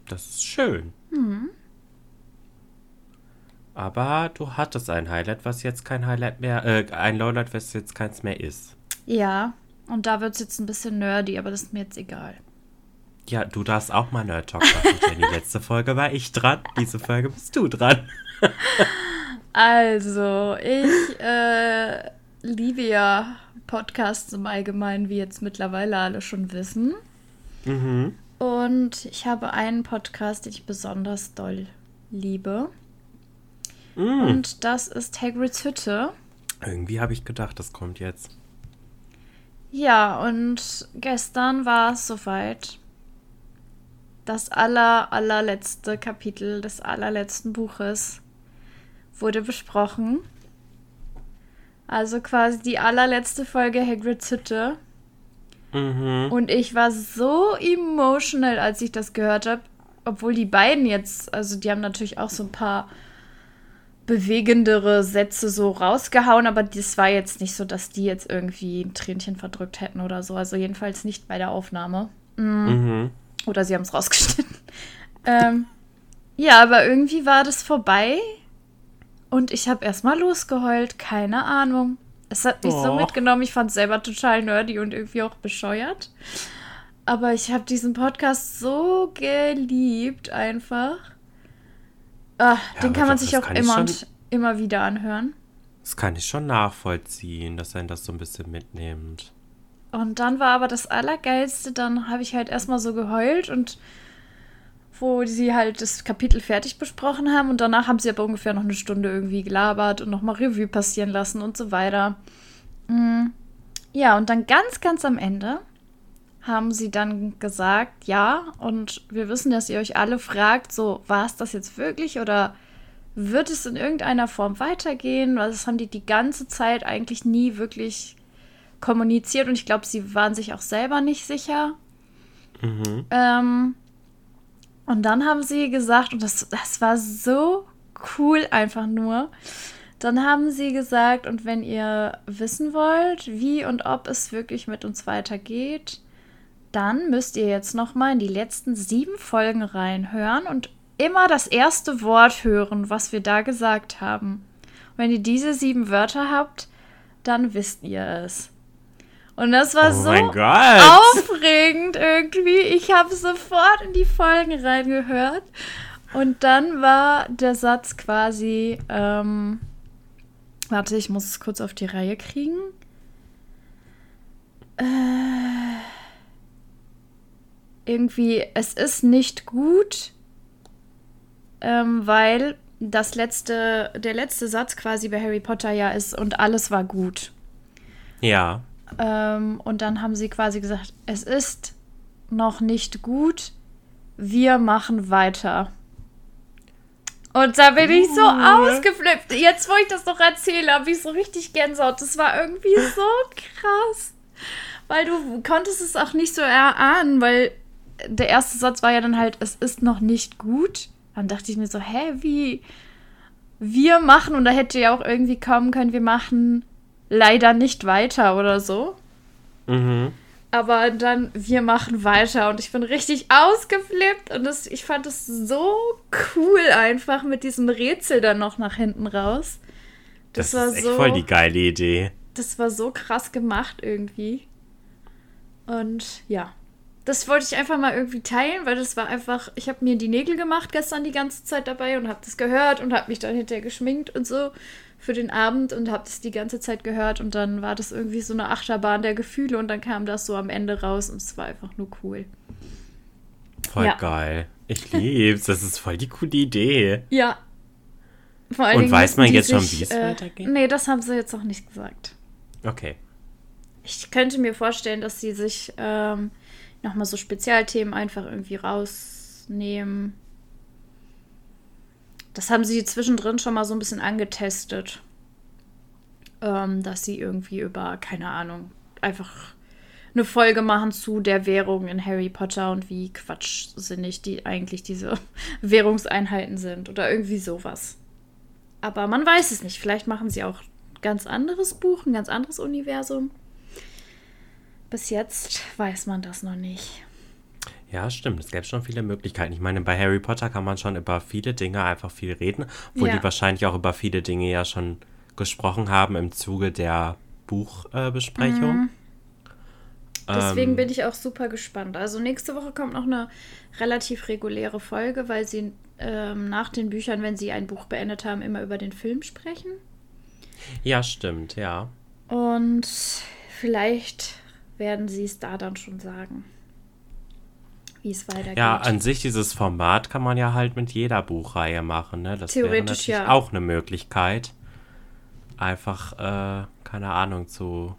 Das ist schön. Mhm. Aber du hattest ein Highlight, was jetzt kein Highlight mehr, äh, ein Lowlight, was jetzt keins mehr ist. Ja, und da wird es jetzt ein bisschen nerdy, aber das ist mir jetzt egal. Ja, du darfst auch mal Nerd Talk machen, (laughs) Jenny. Letzte Folge war ich dran, diese Folge bist du dran. (laughs) also, ich äh, liebe ja Podcasts im Allgemeinen, wie jetzt mittlerweile alle schon wissen. Mhm. Und ich habe einen Podcast, den ich besonders doll liebe. Mm. Und das ist Hagrids Hütte. Irgendwie habe ich gedacht, das kommt jetzt. Ja, und gestern war es soweit. Das aller, allerletzte Kapitel des allerletzten Buches wurde besprochen. Also quasi die allerletzte Folge Hagrids Hütte. Mhm. Und ich war so emotional, als ich das gehört habe. Obwohl die beiden jetzt, also die haben natürlich auch so ein paar bewegendere Sätze so rausgehauen, aber das war jetzt nicht so, dass die jetzt irgendwie ein Tränchen verdrückt hätten oder so. Also jedenfalls nicht bei der Aufnahme. Mm. Mhm. Oder sie haben es rausgeschnitten. (laughs) ähm, ja, aber irgendwie war das vorbei und ich habe erstmal losgeheult. Keine Ahnung. Es hat mich oh. so mitgenommen. Ich fand es selber total nerdy und irgendwie auch bescheuert. Aber ich habe diesen Podcast so geliebt einfach. Ach, ja, den kann man sich auch immer und immer wieder anhören. Das kann ich schon nachvollziehen, dass ein das so ein bisschen mitnimmt. Und dann war aber das Allergeilste, dann habe ich halt erstmal so geheult und wo sie halt das Kapitel fertig besprochen haben und danach haben sie aber ungefähr noch eine Stunde irgendwie gelabert und nochmal Revue passieren lassen und so weiter. Mm. Ja, und dann ganz, ganz am Ende haben sie dann gesagt, ja, und wir wissen, dass ihr euch alle fragt, so, war es das jetzt wirklich oder wird es in irgendeiner Form weitergehen? Weil das haben die die ganze Zeit eigentlich nie wirklich kommuniziert und ich glaube, sie waren sich auch selber nicht sicher. Mhm. Ähm, und dann haben sie gesagt, und das, das war so cool einfach nur, dann haben sie gesagt, und wenn ihr wissen wollt, wie und ob es wirklich mit uns weitergeht, dann müsst ihr jetzt noch mal in die letzten sieben Folgen reinhören und immer das erste Wort hören, was wir da gesagt haben. Und wenn ihr diese sieben Wörter habt, dann wisst ihr es. Und das war oh so aufregend irgendwie. Ich habe sofort in die Folgen reingehört. Und dann war der Satz quasi, ähm, warte, ich muss es kurz auf die Reihe kriegen. Äh, irgendwie, es ist nicht gut, ähm, weil das letzte, der letzte Satz quasi bei Harry Potter ja ist und alles war gut. Ja. Ähm, und dann haben sie quasi gesagt, es ist noch nicht gut, wir machen weiter. Und da bin ich so ausgeflippt. Jetzt, wo ich das noch erzähle, habe ich so richtig Gänsehaut. Das war irgendwie so krass. Weil du konntest es auch nicht so erahnen, weil der erste Satz war ja dann halt, es ist noch nicht gut. Dann dachte ich mir so, hä, wie? Wir machen, und da hätte ja auch irgendwie kommen können, wir machen leider nicht weiter oder so. Mhm. Aber dann, wir machen weiter und ich bin richtig ausgeflippt und das, ich fand es so cool einfach mit diesem Rätsel dann noch nach hinten raus. Das, das war ist echt so, voll die geile Idee. Das war so krass gemacht irgendwie. Und ja, das wollte ich einfach mal irgendwie teilen, weil das war einfach, ich habe mir die Nägel gemacht gestern die ganze Zeit dabei und habe das gehört und habe mich dann hinterher geschminkt und so für den Abend und habe das die ganze Zeit gehört und dann war das irgendwie so eine Achterbahn der Gefühle und dann kam das so am Ende raus und es war einfach nur cool. Voll ja. geil. Ich (laughs) lieb's. Das ist voll die coole Idee. Ja. und weiß man jetzt sich, schon, wie es äh, weitergeht? Nee, das haben sie jetzt auch nicht gesagt. Okay. Ich könnte mir vorstellen, dass sie sich ähm, nochmal so Spezialthemen einfach irgendwie rausnehmen das haben sie zwischendrin schon mal so ein bisschen angetestet. Ähm, dass sie irgendwie über, keine Ahnung, einfach eine Folge machen zu der Währung in Harry Potter und wie quatschsinnig die eigentlich diese (laughs) Währungseinheiten sind oder irgendwie sowas. Aber man weiß es nicht. Vielleicht machen sie auch ein ganz anderes Buch, ein ganz anderes Universum. Bis jetzt weiß man das noch nicht. Ja, stimmt. Es gäbe schon viele Möglichkeiten. Ich meine, bei Harry Potter kann man schon über viele Dinge einfach viel reden, obwohl ja. die wahrscheinlich auch über viele Dinge ja schon gesprochen haben im Zuge der Buchbesprechung. Mhm. Deswegen ähm, bin ich auch super gespannt. Also nächste Woche kommt noch eine relativ reguläre Folge, weil sie ähm, nach den Büchern, wenn sie ein Buch beendet haben, immer über den Film sprechen. Ja, stimmt, ja. Und vielleicht werden sie es da dann schon sagen wie es weitergeht. Ja, an sich dieses Format kann man ja halt mit jeder Buchreihe machen. Ne? Das Theoretisch wäre natürlich ja. auch eine Möglichkeit. Einfach, äh, keine Ahnung, zu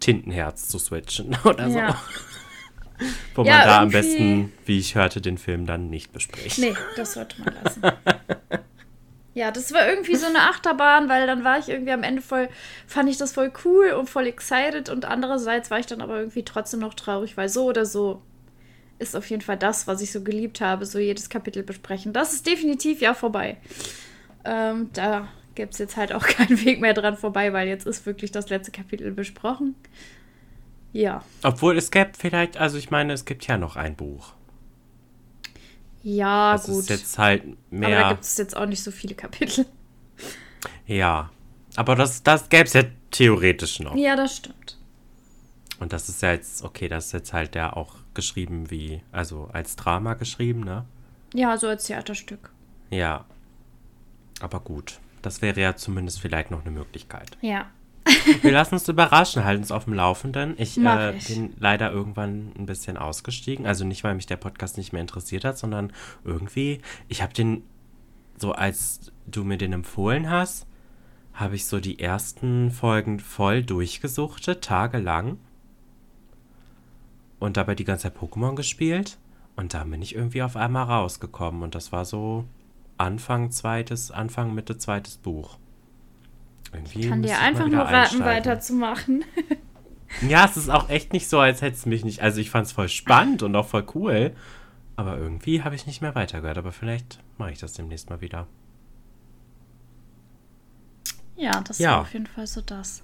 Tintenherz zu switchen (laughs) oder so. Ja. (laughs) Wo ja, man da am besten, wie ich hörte, den Film dann nicht bespricht. Nee, das sollte man lassen. (laughs) Ja, das war irgendwie so eine (laughs) Achterbahn, weil dann war ich irgendwie am Ende voll, fand ich das voll cool und voll excited und andererseits war ich dann aber irgendwie trotzdem noch traurig, weil so oder so ist auf jeden Fall das, was ich so geliebt habe, so jedes Kapitel besprechen. Das ist definitiv ja vorbei. Ähm, da gibt es jetzt halt auch (laughs) keinen Weg mehr dran vorbei, weil jetzt ist wirklich das letzte Kapitel besprochen. Ja. Obwohl es gäbe vielleicht, also ich meine, es gibt ja noch ein Buch. Ja, das gut. Das ist jetzt halt mehr. Aber da gibt es jetzt auch nicht so viele Kapitel. Ja. Aber das, das gäbe es ja theoretisch noch. Ja, das stimmt. Und das ist ja jetzt, okay, das ist jetzt halt der auch geschrieben wie, also als Drama geschrieben, ne? Ja, so als Theaterstück. Ja. Aber gut. Das wäre ja zumindest vielleicht noch eine Möglichkeit. Ja. Wir lassen uns überraschen, halten uns auf dem Laufenden. Ich, äh, ich, bin leider irgendwann ein bisschen ausgestiegen. Also nicht, weil mich der Podcast nicht mehr interessiert hat, sondern irgendwie, ich habe den, so als du mir den empfohlen hast, habe ich so die ersten Folgen voll durchgesuchtet, tagelang. Und dabei die ganze Zeit Pokémon gespielt. Und da bin ich irgendwie auf einmal rausgekommen. Und das war so Anfang zweites, Anfang, Mitte zweites Buch. Irgendwie ich kann dir einfach nur raten, weiterzumachen. (laughs) ja, es ist auch echt nicht so, als hätte es mich nicht. Also ich fand es voll spannend und auch voll cool. Aber irgendwie habe ich nicht mehr weitergehört. Aber vielleicht mache ich das demnächst mal wieder. Ja, das ja. war auf jeden Fall so das.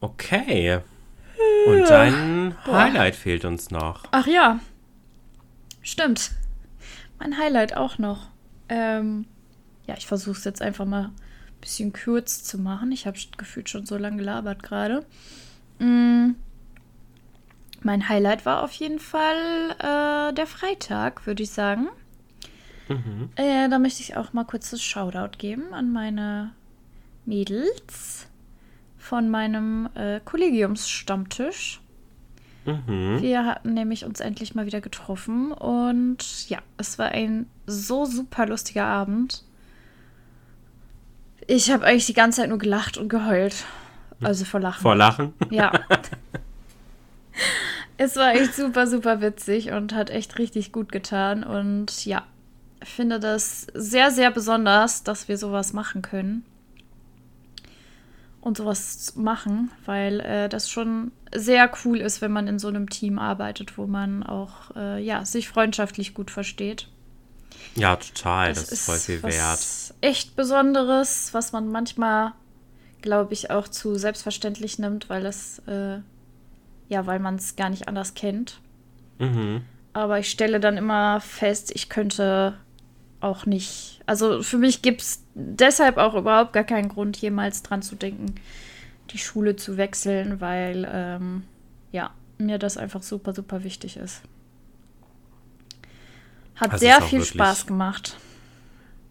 Okay. Und dein Boah. Highlight fehlt uns noch. Ach ja. Stimmt. Mein Highlight auch noch. Ähm, ja, ich versuche es jetzt einfach mal ein bisschen kurz zu machen. Ich habe gefühlt schon so lange gelabert gerade. Mm. Mein Highlight war auf jeden Fall äh, der Freitag, würde ich sagen. Mhm. Äh, da möchte ich auch mal kurz das Shoutout geben an meine Mädels von meinem äh, Kollegiumsstammtisch. Mhm. Wir hatten nämlich uns endlich mal wieder getroffen und ja, es war ein so super lustiger Abend Ich habe eigentlich die ganze Zeit nur gelacht und geheult. Also vor Lachen. Vor Lachen? Ja. (laughs) es war echt super, super witzig und hat echt richtig gut getan. Und ja, finde das sehr, sehr besonders, dass wir sowas machen können. Und sowas machen, weil äh, das schon sehr cool ist, wenn man in so einem Team arbeitet, wo man auch äh, ja, sich freundschaftlich gut versteht. Ja, total. Das, das ist voll viel wert. Echt Besonderes, was man manchmal, glaube ich, auch zu selbstverständlich nimmt, weil es äh, ja, weil man es gar nicht anders kennt. Mhm. Aber ich stelle dann immer fest, ich könnte auch nicht. Also für mich gibt es deshalb auch überhaupt gar keinen Grund, jemals dran zu denken, die Schule zu wechseln, weil ähm, ja, mir das einfach super, super wichtig ist. Hat das sehr viel wirklich, Spaß gemacht.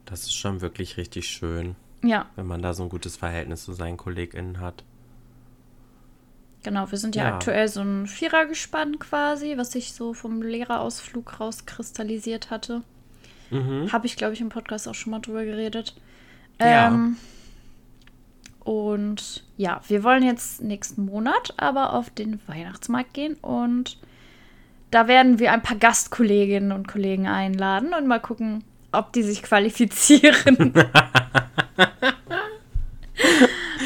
Das ist schon wirklich richtig schön. Ja. Wenn man da so ein gutes Verhältnis zu seinen KollegInnen hat. Genau, wir sind ja, ja, aktuell so ein Vierergespann quasi, was sich so vom Lehrerausflug rauskristallisiert hatte. Mhm. Habe ich, glaube ich, im Podcast auch schon mal drüber geredet. Ja. Ähm, und ja, wir wollen jetzt nächsten Monat aber auf den Weihnachtsmarkt gehen und da werden wir ein paar Gastkolleginnen und Kollegen einladen und mal gucken, ob die sich qualifizieren. (laughs)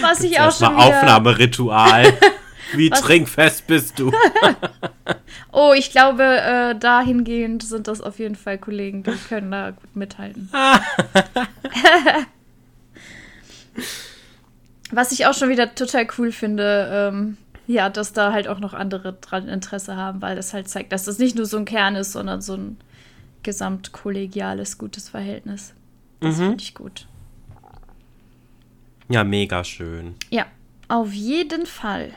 Was ich auch schon wieder... Aufnahmeritual. (laughs) Wie Was? trinkfest bist du? (laughs) oh, ich glaube, äh, dahingehend sind das auf jeden Fall Kollegen, die können da gut mithalten. Was ich auch schon wieder total cool finde, ähm, ja, dass da halt auch noch andere dran Interesse haben, weil das halt zeigt, dass das nicht nur so ein Kern ist, sondern so ein gesamtkollegiales, gutes Verhältnis. Das mhm. finde ich gut. Ja, mega schön. Ja, auf jeden Fall.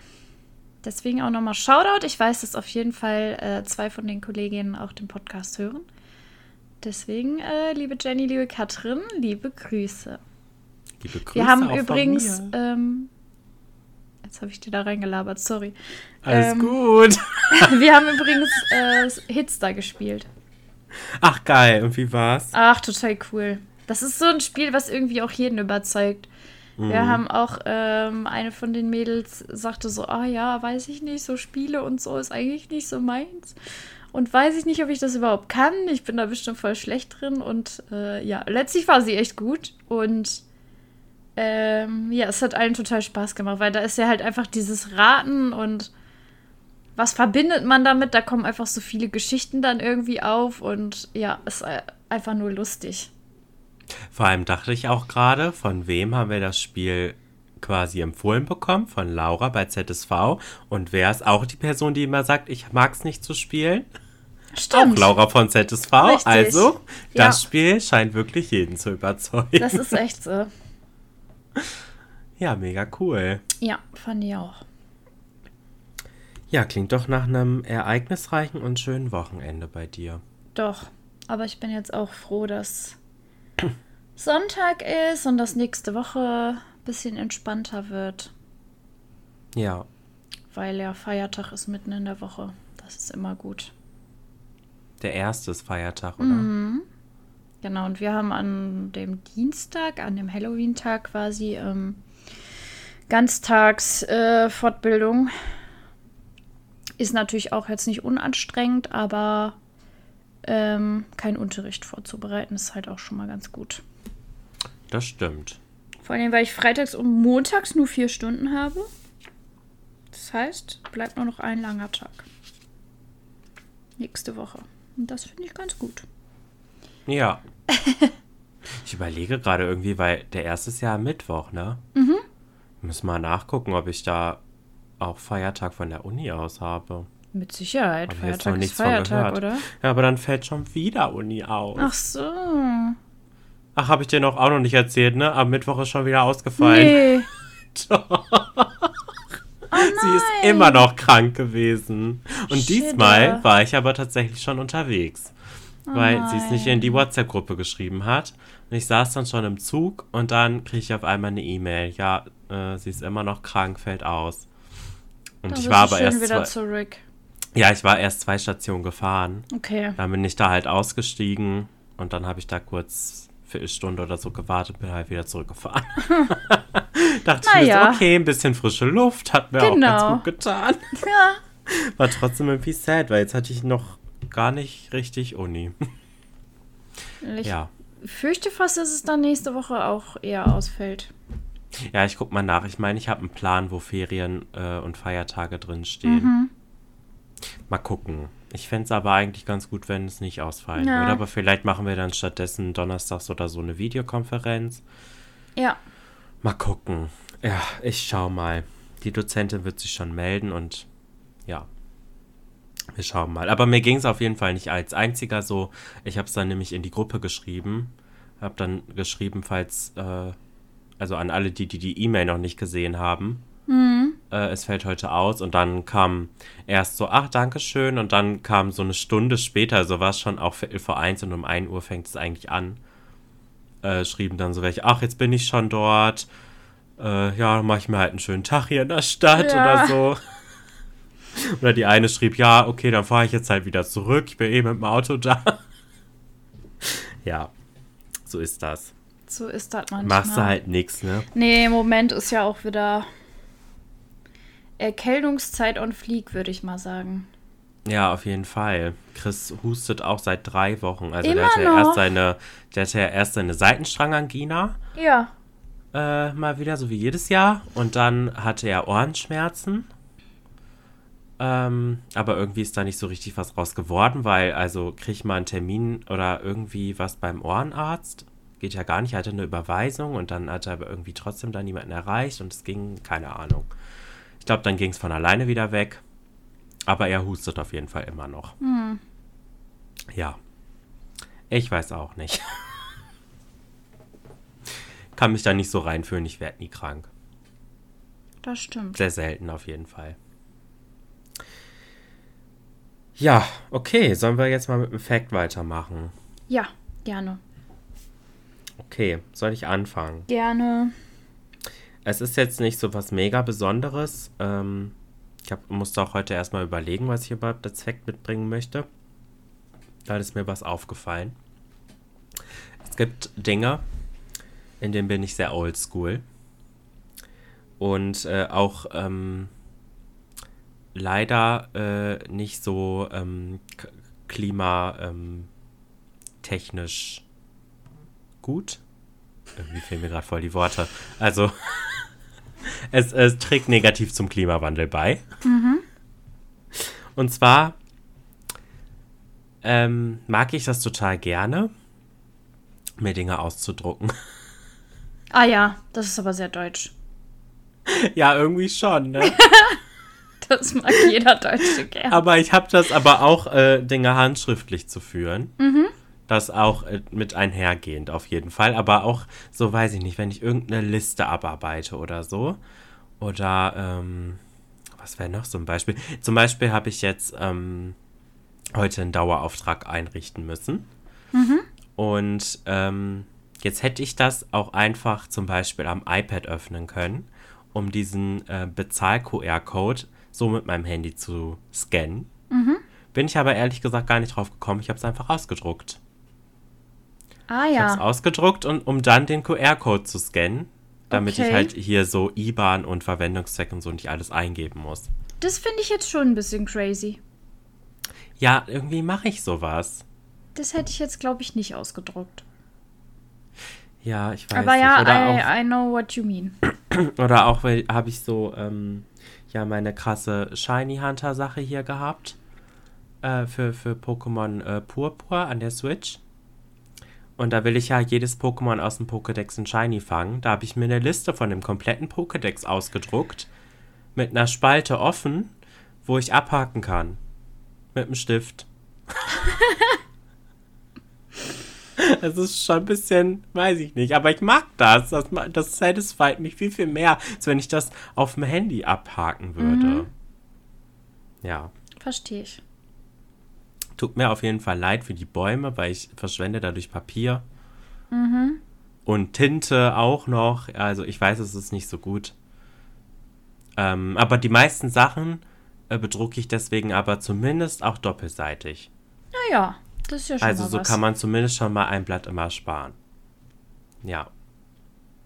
Deswegen auch nochmal Shoutout. Ich weiß, dass auf jeden Fall äh, zwei von den Kolleginnen auch den Podcast hören. Deswegen, äh, liebe Jenny, liebe Katrin, liebe Grüße. Liebe Grüße. Wir haben übrigens, ähm, jetzt habe ich dir da reingelabert, sorry. Alles ähm, gut. (laughs) wir haben übrigens äh, Hits da gespielt. Ach geil, und wie war's? Ach, total cool. Das ist so ein Spiel, was irgendwie auch jeden überzeugt. Mhm. Wir haben auch, ähm, eine von den Mädels sagte so, ah ja, weiß ich nicht, so Spiele und so ist eigentlich nicht so meins. Und weiß ich nicht, ob ich das überhaupt kann. Ich bin da bestimmt voll schlecht drin. Und äh, ja, letztlich war sie echt gut. Und ähm, ja, es hat allen total Spaß gemacht, weil da ist ja halt einfach dieses Raten und was verbindet man damit? Da kommen einfach so viele Geschichten dann irgendwie auf und ja, ist einfach nur lustig. Vor allem dachte ich auch gerade, von wem haben wir das Spiel quasi empfohlen bekommen? Von Laura bei ZSV. Und wer ist auch die Person, die immer sagt, ich mag es nicht zu spielen? Stimmt. Auch Laura von ZSV. Richtig. Also, das ja. Spiel scheint wirklich jeden zu überzeugen. Das ist echt so. (laughs) Ja, mega cool. Ja, fand ich auch. Ja, klingt doch nach einem ereignisreichen und schönen Wochenende bei dir. Doch, aber ich bin jetzt auch froh, dass (clears throat) Sonntag ist und das nächste Woche ein bisschen entspannter wird. Ja. Weil ja Feiertag ist mitten in der Woche. Das ist immer gut. Der erste ist Feiertag, oder? Mhm. Genau, und wir haben an dem Dienstag, an dem Halloween-Tag quasi ähm, Ganztags-Fortbildung. Äh, ist natürlich auch jetzt nicht unanstrengend, aber ähm, keinen Unterricht vorzubereiten, ist halt auch schon mal ganz gut. Das stimmt. Vor allem, weil ich freitags und montags nur vier Stunden habe. Das heißt, bleibt nur noch ein langer Tag. Nächste Woche. Und das finde ich ganz gut. Ja. ich überlege gerade irgendwie, weil der erste ist ja Mittwoch, ne? Mhm. Muss mal nachgucken, ob ich da auch Feiertag von der Uni aus habe. Mit Sicherheit. Aber Feiertag ist Feiertag, oder? Ja, aber dann fällt schon wieder Uni aus. Ach so. Ach, habe ich dir noch auch noch nicht erzählt, ne? Am Mittwoch ist schon wieder ausgefallen. Nee. (laughs) Doch. Oh sie ist immer noch krank gewesen. Und Shit. diesmal war ich aber tatsächlich schon unterwegs. Oh weil sie es nicht in die WhatsApp-Gruppe geschrieben hat. Und ich saß dann schon im Zug und dann kriege ich auf einmal eine E-Mail. Ja, äh, sie ist immer noch krank, fällt aus. Und da ich war aber erst. Wieder zurück. Ja, ich war erst zwei Stationen gefahren. Okay. Dann bin ich da halt ausgestiegen und dann habe ich da kurz Viertelstunde oder so gewartet, bin halt wieder zurückgefahren. (laughs) (laughs) Dachte Na ich mir ja. so, okay, ein bisschen frische Luft, hat mir auch Genau. ganz gut getan. Ja. War trotzdem irgendwie sad, weil jetzt hatte ich noch gar nicht richtig Uni. Ich Ja. fürchte fast, dass es dann nächste Woche auch eher ausfällt. Ja, ich guck mal nach. Ich meine, ich habe einen Plan, wo Ferien äh, und Feiertage drin stehen. Mhm. Mal gucken. Ich fände es aber eigentlich ganz gut, wenn es nicht ausfallen Ja. würde. Aber vielleicht machen wir dann stattdessen donnerstags oder so eine Videokonferenz. Ja. Mal gucken. Ja, ich schau mal. Die Dozentin wird sich schon melden und ja. Wir schauen mal. Aber mir ging es auf jeden Fall nicht als einziger so. Ich habe es dann nämlich in die Gruppe geschrieben. Habe dann geschrieben, falls, äh, also an alle, die die die E-Mail noch nicht gesehen haben. Äh, es fällt heute aus. Und dann kam erst so, ach, danke schön. Und dann kam so eine Stunde später, so war es schon auch Viertel vor eins und um 1 Uhr fängt es eigentlich an. Äh, schrieben dann so welche, ach, jetzt bin ich schon dort. Äh, ja, mache ich mir halt einen schönen Tag hier in der Stadt Ja. oder so. Oder die eine schrieb, ja, okay, dann fahre ich jetzt halt wieder zurück. Ich bin eh mit dem Auto da. ja, so ist das. So ist das manchmal. Machst du halt nix, ne? Nee, im Moment ist ja auch wieder Erkältungszeit on fleek, würde ich mal sagen. Ja, auf jeden Fall. Chris hustet auch seit drei Wochen. Also der Immer hatte ja erst seine, der hatte ja erst seine Seitenstrangangina Ja. äh, mal wieder, so wie jedes Jahr. Und dann hatte er Ohrenschmerzen. Ähm, aber irgendwie ist da nicht so richtig was raus geworden, weil, also, krieg ich mal einen Termin oder irgendwie was beim Ohrenarzt. Geht ja gar nicht, er hatte eine Überweisung und dann hat er aber irgendwie trotzdem da niemanden erreicht und es ging, keine Ahnung. Ich glaube, dann ging es von alleine wieder weg. Aber er hustet auf jeden Fall immer noch. Ja. Ich weiß auch nicht. Kann mich da nicht so reinfühlen, ich werde nie krank. Das stimmt. Sehr selten auf jeden Fall. Ja, okay, sollen wir jetzt mal mit dem Fact weitermachen? Ja, gerne. Okay, soll ich anfangen? Gerne. Es ist jetzt nicht so was mega Besonderes. Ähm, ich hab, musste auch heute erstmal überlegen, was ich überhaupt als Fact mitbringen möchte. Da ist mir was aufgefallen. Es gibt Dinge, in denen bin ich sehr oldschool. Und äh, auch ähm, leider äh, nicht so ähm, klimatechnisch ähm, gut. Irgendwie fehlen mir gerade voll die Worte. Also, (laughs) es, es trägt negativ zum Klimawandel bei. Und zwar ähm, mag ich das total gerne, mir Dinge auszudrucken. Ah ja, das ist aber sehr deutsch. (laughs) ja, irgendwie schon, ne? (laughs) (laughs) Das mag jeder Deutsche gerne. Aber ich habe das aber auch, äh, Dinge handschriftlich zu führen. Das auch äh, mit einhergehend auf jeden Fall. Aber auch, so weiß ich nicht, wenn ich irgendeine Liste abarbeite oder so. Oder, ähm, was wäre noch so ein Beispiel? Zum Beispiel habe ich jetzt ähm, heute einen Dauerauftrag einrichten müssen. Und ähm, jetzt hätte ich das auch einfach zum Beispiel am iPad öffnen können, um diesen äh, Bezahl-QR-Code so mit meinem Handy zu scannen. Bin ich aber ehrlich gesagt gar nicht drauf gekommen. Ich habe es einfach ausgedruckt. ah Ich habe es ja. ausgedruckt, und, um dann den QR-Code zu scannen, damit Okay. ich halt hier so IBAN und Verwendungszweck und so nicht alles eingeben muss. Das finde ich jetzt schon ein bisschen crazy. Ja, irgendwie mache ich sowas. Das hätte ich jetzt, glaube ich, nicht ausgedruckt. Ja, ich weiß aber nicht. ja, I, I know what you mean. (clears throat) Oder auch, weil habe ich so, ähm, ja, meine krasse Shiny Hunter Sache hier gehabt. Äh, für, für Pokémon äh, Purpur an der Switch. Und da will ich ja jedes Pokémon aus dem Pokédex in Shiny fangen. Da habe ich mir eine Liste von dem kompletten Pokédex ausgedruckt. Mit einer Spalte offen, wo ich abhaken kann. Mit dem Stift. (laughs) (laughs) Es ist schon ein bisschen, weiß ich nicht, aber ich mag das. Das, das satisfied mich viel, viel mehr, als wenn ich das auf dem Handy abhaken würde. Ja. Verstehe ich. Tut mir auf jeden Fall leid für die Bäume, weil ich verschwende dadurch Papier. Und Tinte auch noch. Also ich weiß, es ist nicht so gut. Ähm, aber die meisten Sachen äh, bedrucke ich deswegen aber zumindest auch doppelseitig. Naja, das ist ja schon Also so was. kann man zumindest schon mal ein Blatt immer sparen. ja.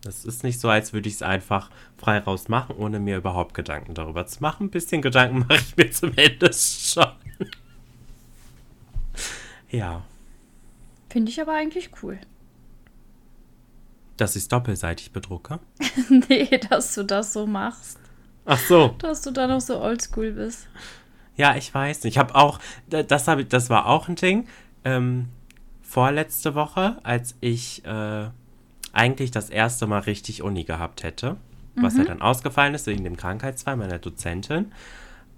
Es ist nicht so, als würde ich es einfach frei raus machen, ohne mir überhaupt Gedanken darüber zu machen. Ein bisschen Gedanken (laughs) mache ich mir zumindest schon. (laughs) ja. Finde ich aber eigentlich cool. Dass ich es doppelseitig bedrucke? (laughs) nee, dass du das so machst. Ach so. Dass du da noch so oldschool bist. Ja, ich weiß nicht. Ich habe auch, das, hab das war auch ein Ding. Ähm, vorletzte Woche, als ich äh, eigentlich das erste Mal richtig Uni gehabt hätte, mhm. was ja dann ausgefallen ist wegen dem Krankheitsfall meiner Dozentin,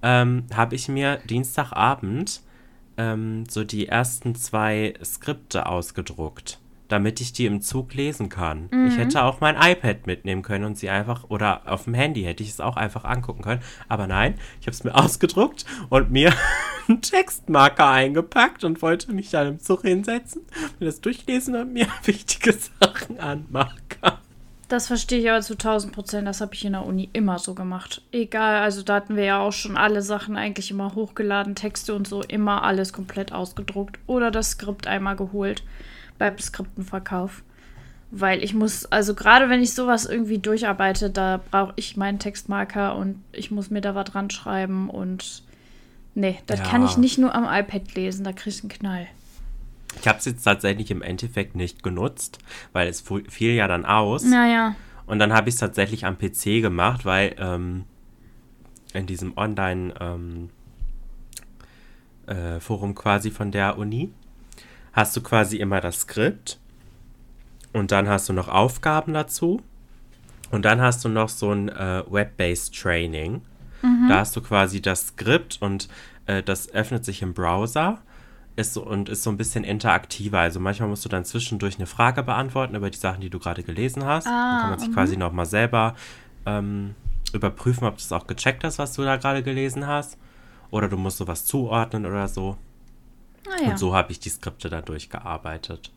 ähm, habe ich mir Dienstagabend ähm, so die ersten zwei Skripte ausgedruckt damit ich die im Zug lesen kann. Mhm. Ich hätte auch mein iPad mitnehmen können und sie einfach, oder auf dem Handy hätte ich es auch einfach angucken können. Aber nein, ich habe es mir (laughs) ausgedruckt und mir (laughs) einen Textmarker eingepackt und wollte mich dann im Zug hinsetzen, mir das durchlesen und mir (laughs) wichtige Sachen anmarkern. Das verstehe ich aber zu 1000 Prozent. Das habe ich in der Uni immer so gemacht. Egal, also da hatten wir ja auch schon alle Sachen eigentlich immer hochgeladen, Texte und so, immer alles komplett ausgedruckt oder das Skript einmal geholt beim Skriptenverkauf. Weil ich muss, also gerade wenn ich sowas irgendwie durcharbeite, da brauche ich meinen Textmarker und ich muss mir da was dran schreiben und nee, das ja. kann ich nicht nur am iPad lesen, da kriegst du einen Knall. Ich habe es jetzt tatsächlich im Endeffekt nicht genutzt, weil es fiel ja dann aus. Naja. Und dann habe ich es tatsächlich am PC gemacht, weil ähm, in diesem Online-Forum ähm, äh, quasi von der Uni hast du quasi immer das Skript und dann hast du noch Aufgaben dazu und dann hast du noch so ein äh, Web-based Training. Mhm. Da hast du quasi das Skript und äh, das öffnet sich im Browser ist so, und ist so ein bisschen interaktiver. Also manchmal musst du dann zwischendurch eine Frage beantworten über die Sachen, die du gerade gelesen hast. Ah, dann kann man sich ah, quasi mhm. nochmal selber ähm, überprüfen, ob du es auch gecheckt hast, was du da gerade gelesen hast. Oder du musst sowas zuordnen oder so. Ah, ja. Und so habe ich die Skripte da durchgearbeitet.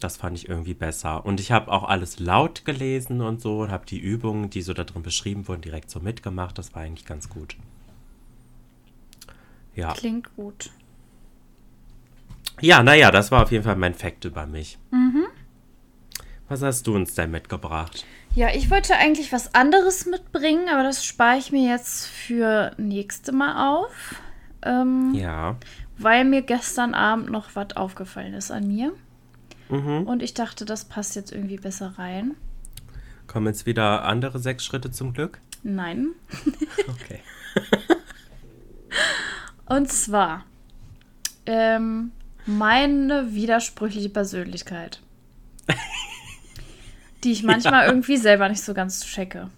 Das fand ich irgendwie besser. Und ich habe auch alles laut gelesen und so und habe die Übungen, die so da drin beschrieben wurden, direkt so mitgemacht. Das war eigentlich ganz gut. Ja. Klingt gut. Ja, naja, das war auf jeden Fall mein Fakt über mich. Mhm. Was hast du uns denn mitgebracht? Ja, ich wollte eigentlich was anderes mitbringen, aber das spare ich mir jetzt für nächste Mal auf. Ähm, ja weil mir gestern Abend noch was aufgefallen ist an mir. Mhm. Und ich dachte, das passt jetzt irgendwie besser rein. Kommen jetzt wieder andere sechs Schritte zum Glück? Nein. (laughs) okay. Und zwar ähm, meine widersprüchliche Persönlichkeit, (laughs) die ich manchmal ja. irgendwie selber nicht so ganz checke.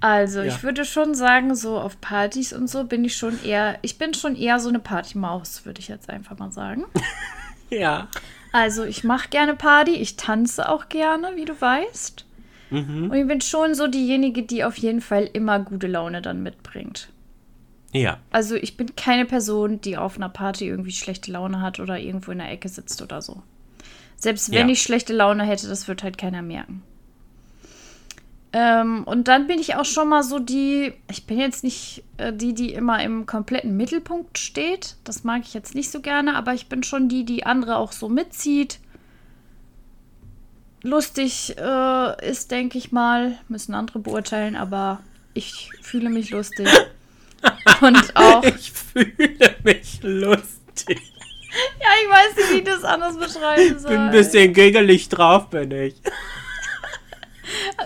Also, ja. ich würde schon sagen, so auf Partys und so bin ich schon eher, ich bin schon eher so eine Partymaus, würde ich jetzt einfach mal sagen. (laughs) ja. Also, ich mache gerne Party, ich tanze auch gerne, wie du weißt. Mhm. Und ich bin schon so diejenige, die auf jeden Fall immer gute Laune dann mitbringt. Ja. Also, ich bin keine Person, die auf einer Party irgendwie schlechte Laune hat oder irgendwo in der Ecke sitzt oder so. Selbst wenn ja. ich schlechte Laune hätte, das wird halt keiner merken. Ähm, und dann bin ich auch schon mal so die, ich bin jetzt nicht äh, die, die immer im kompletten Mittelpunkt steht. Das mag ich jetzt nicht so gerne, aber ich bin schon die, die andere auch so mitzieht. Lustig äh, ist, denke ich mal, müssen andere beurteilen, aber ich fühle mich lustig. (laughs) und auch. Ich fühle mich lustig. ja, ich weiß nicht, wie ich das anders beschreiben soll. Bin ein bisschen giggelig drauf, bin ich.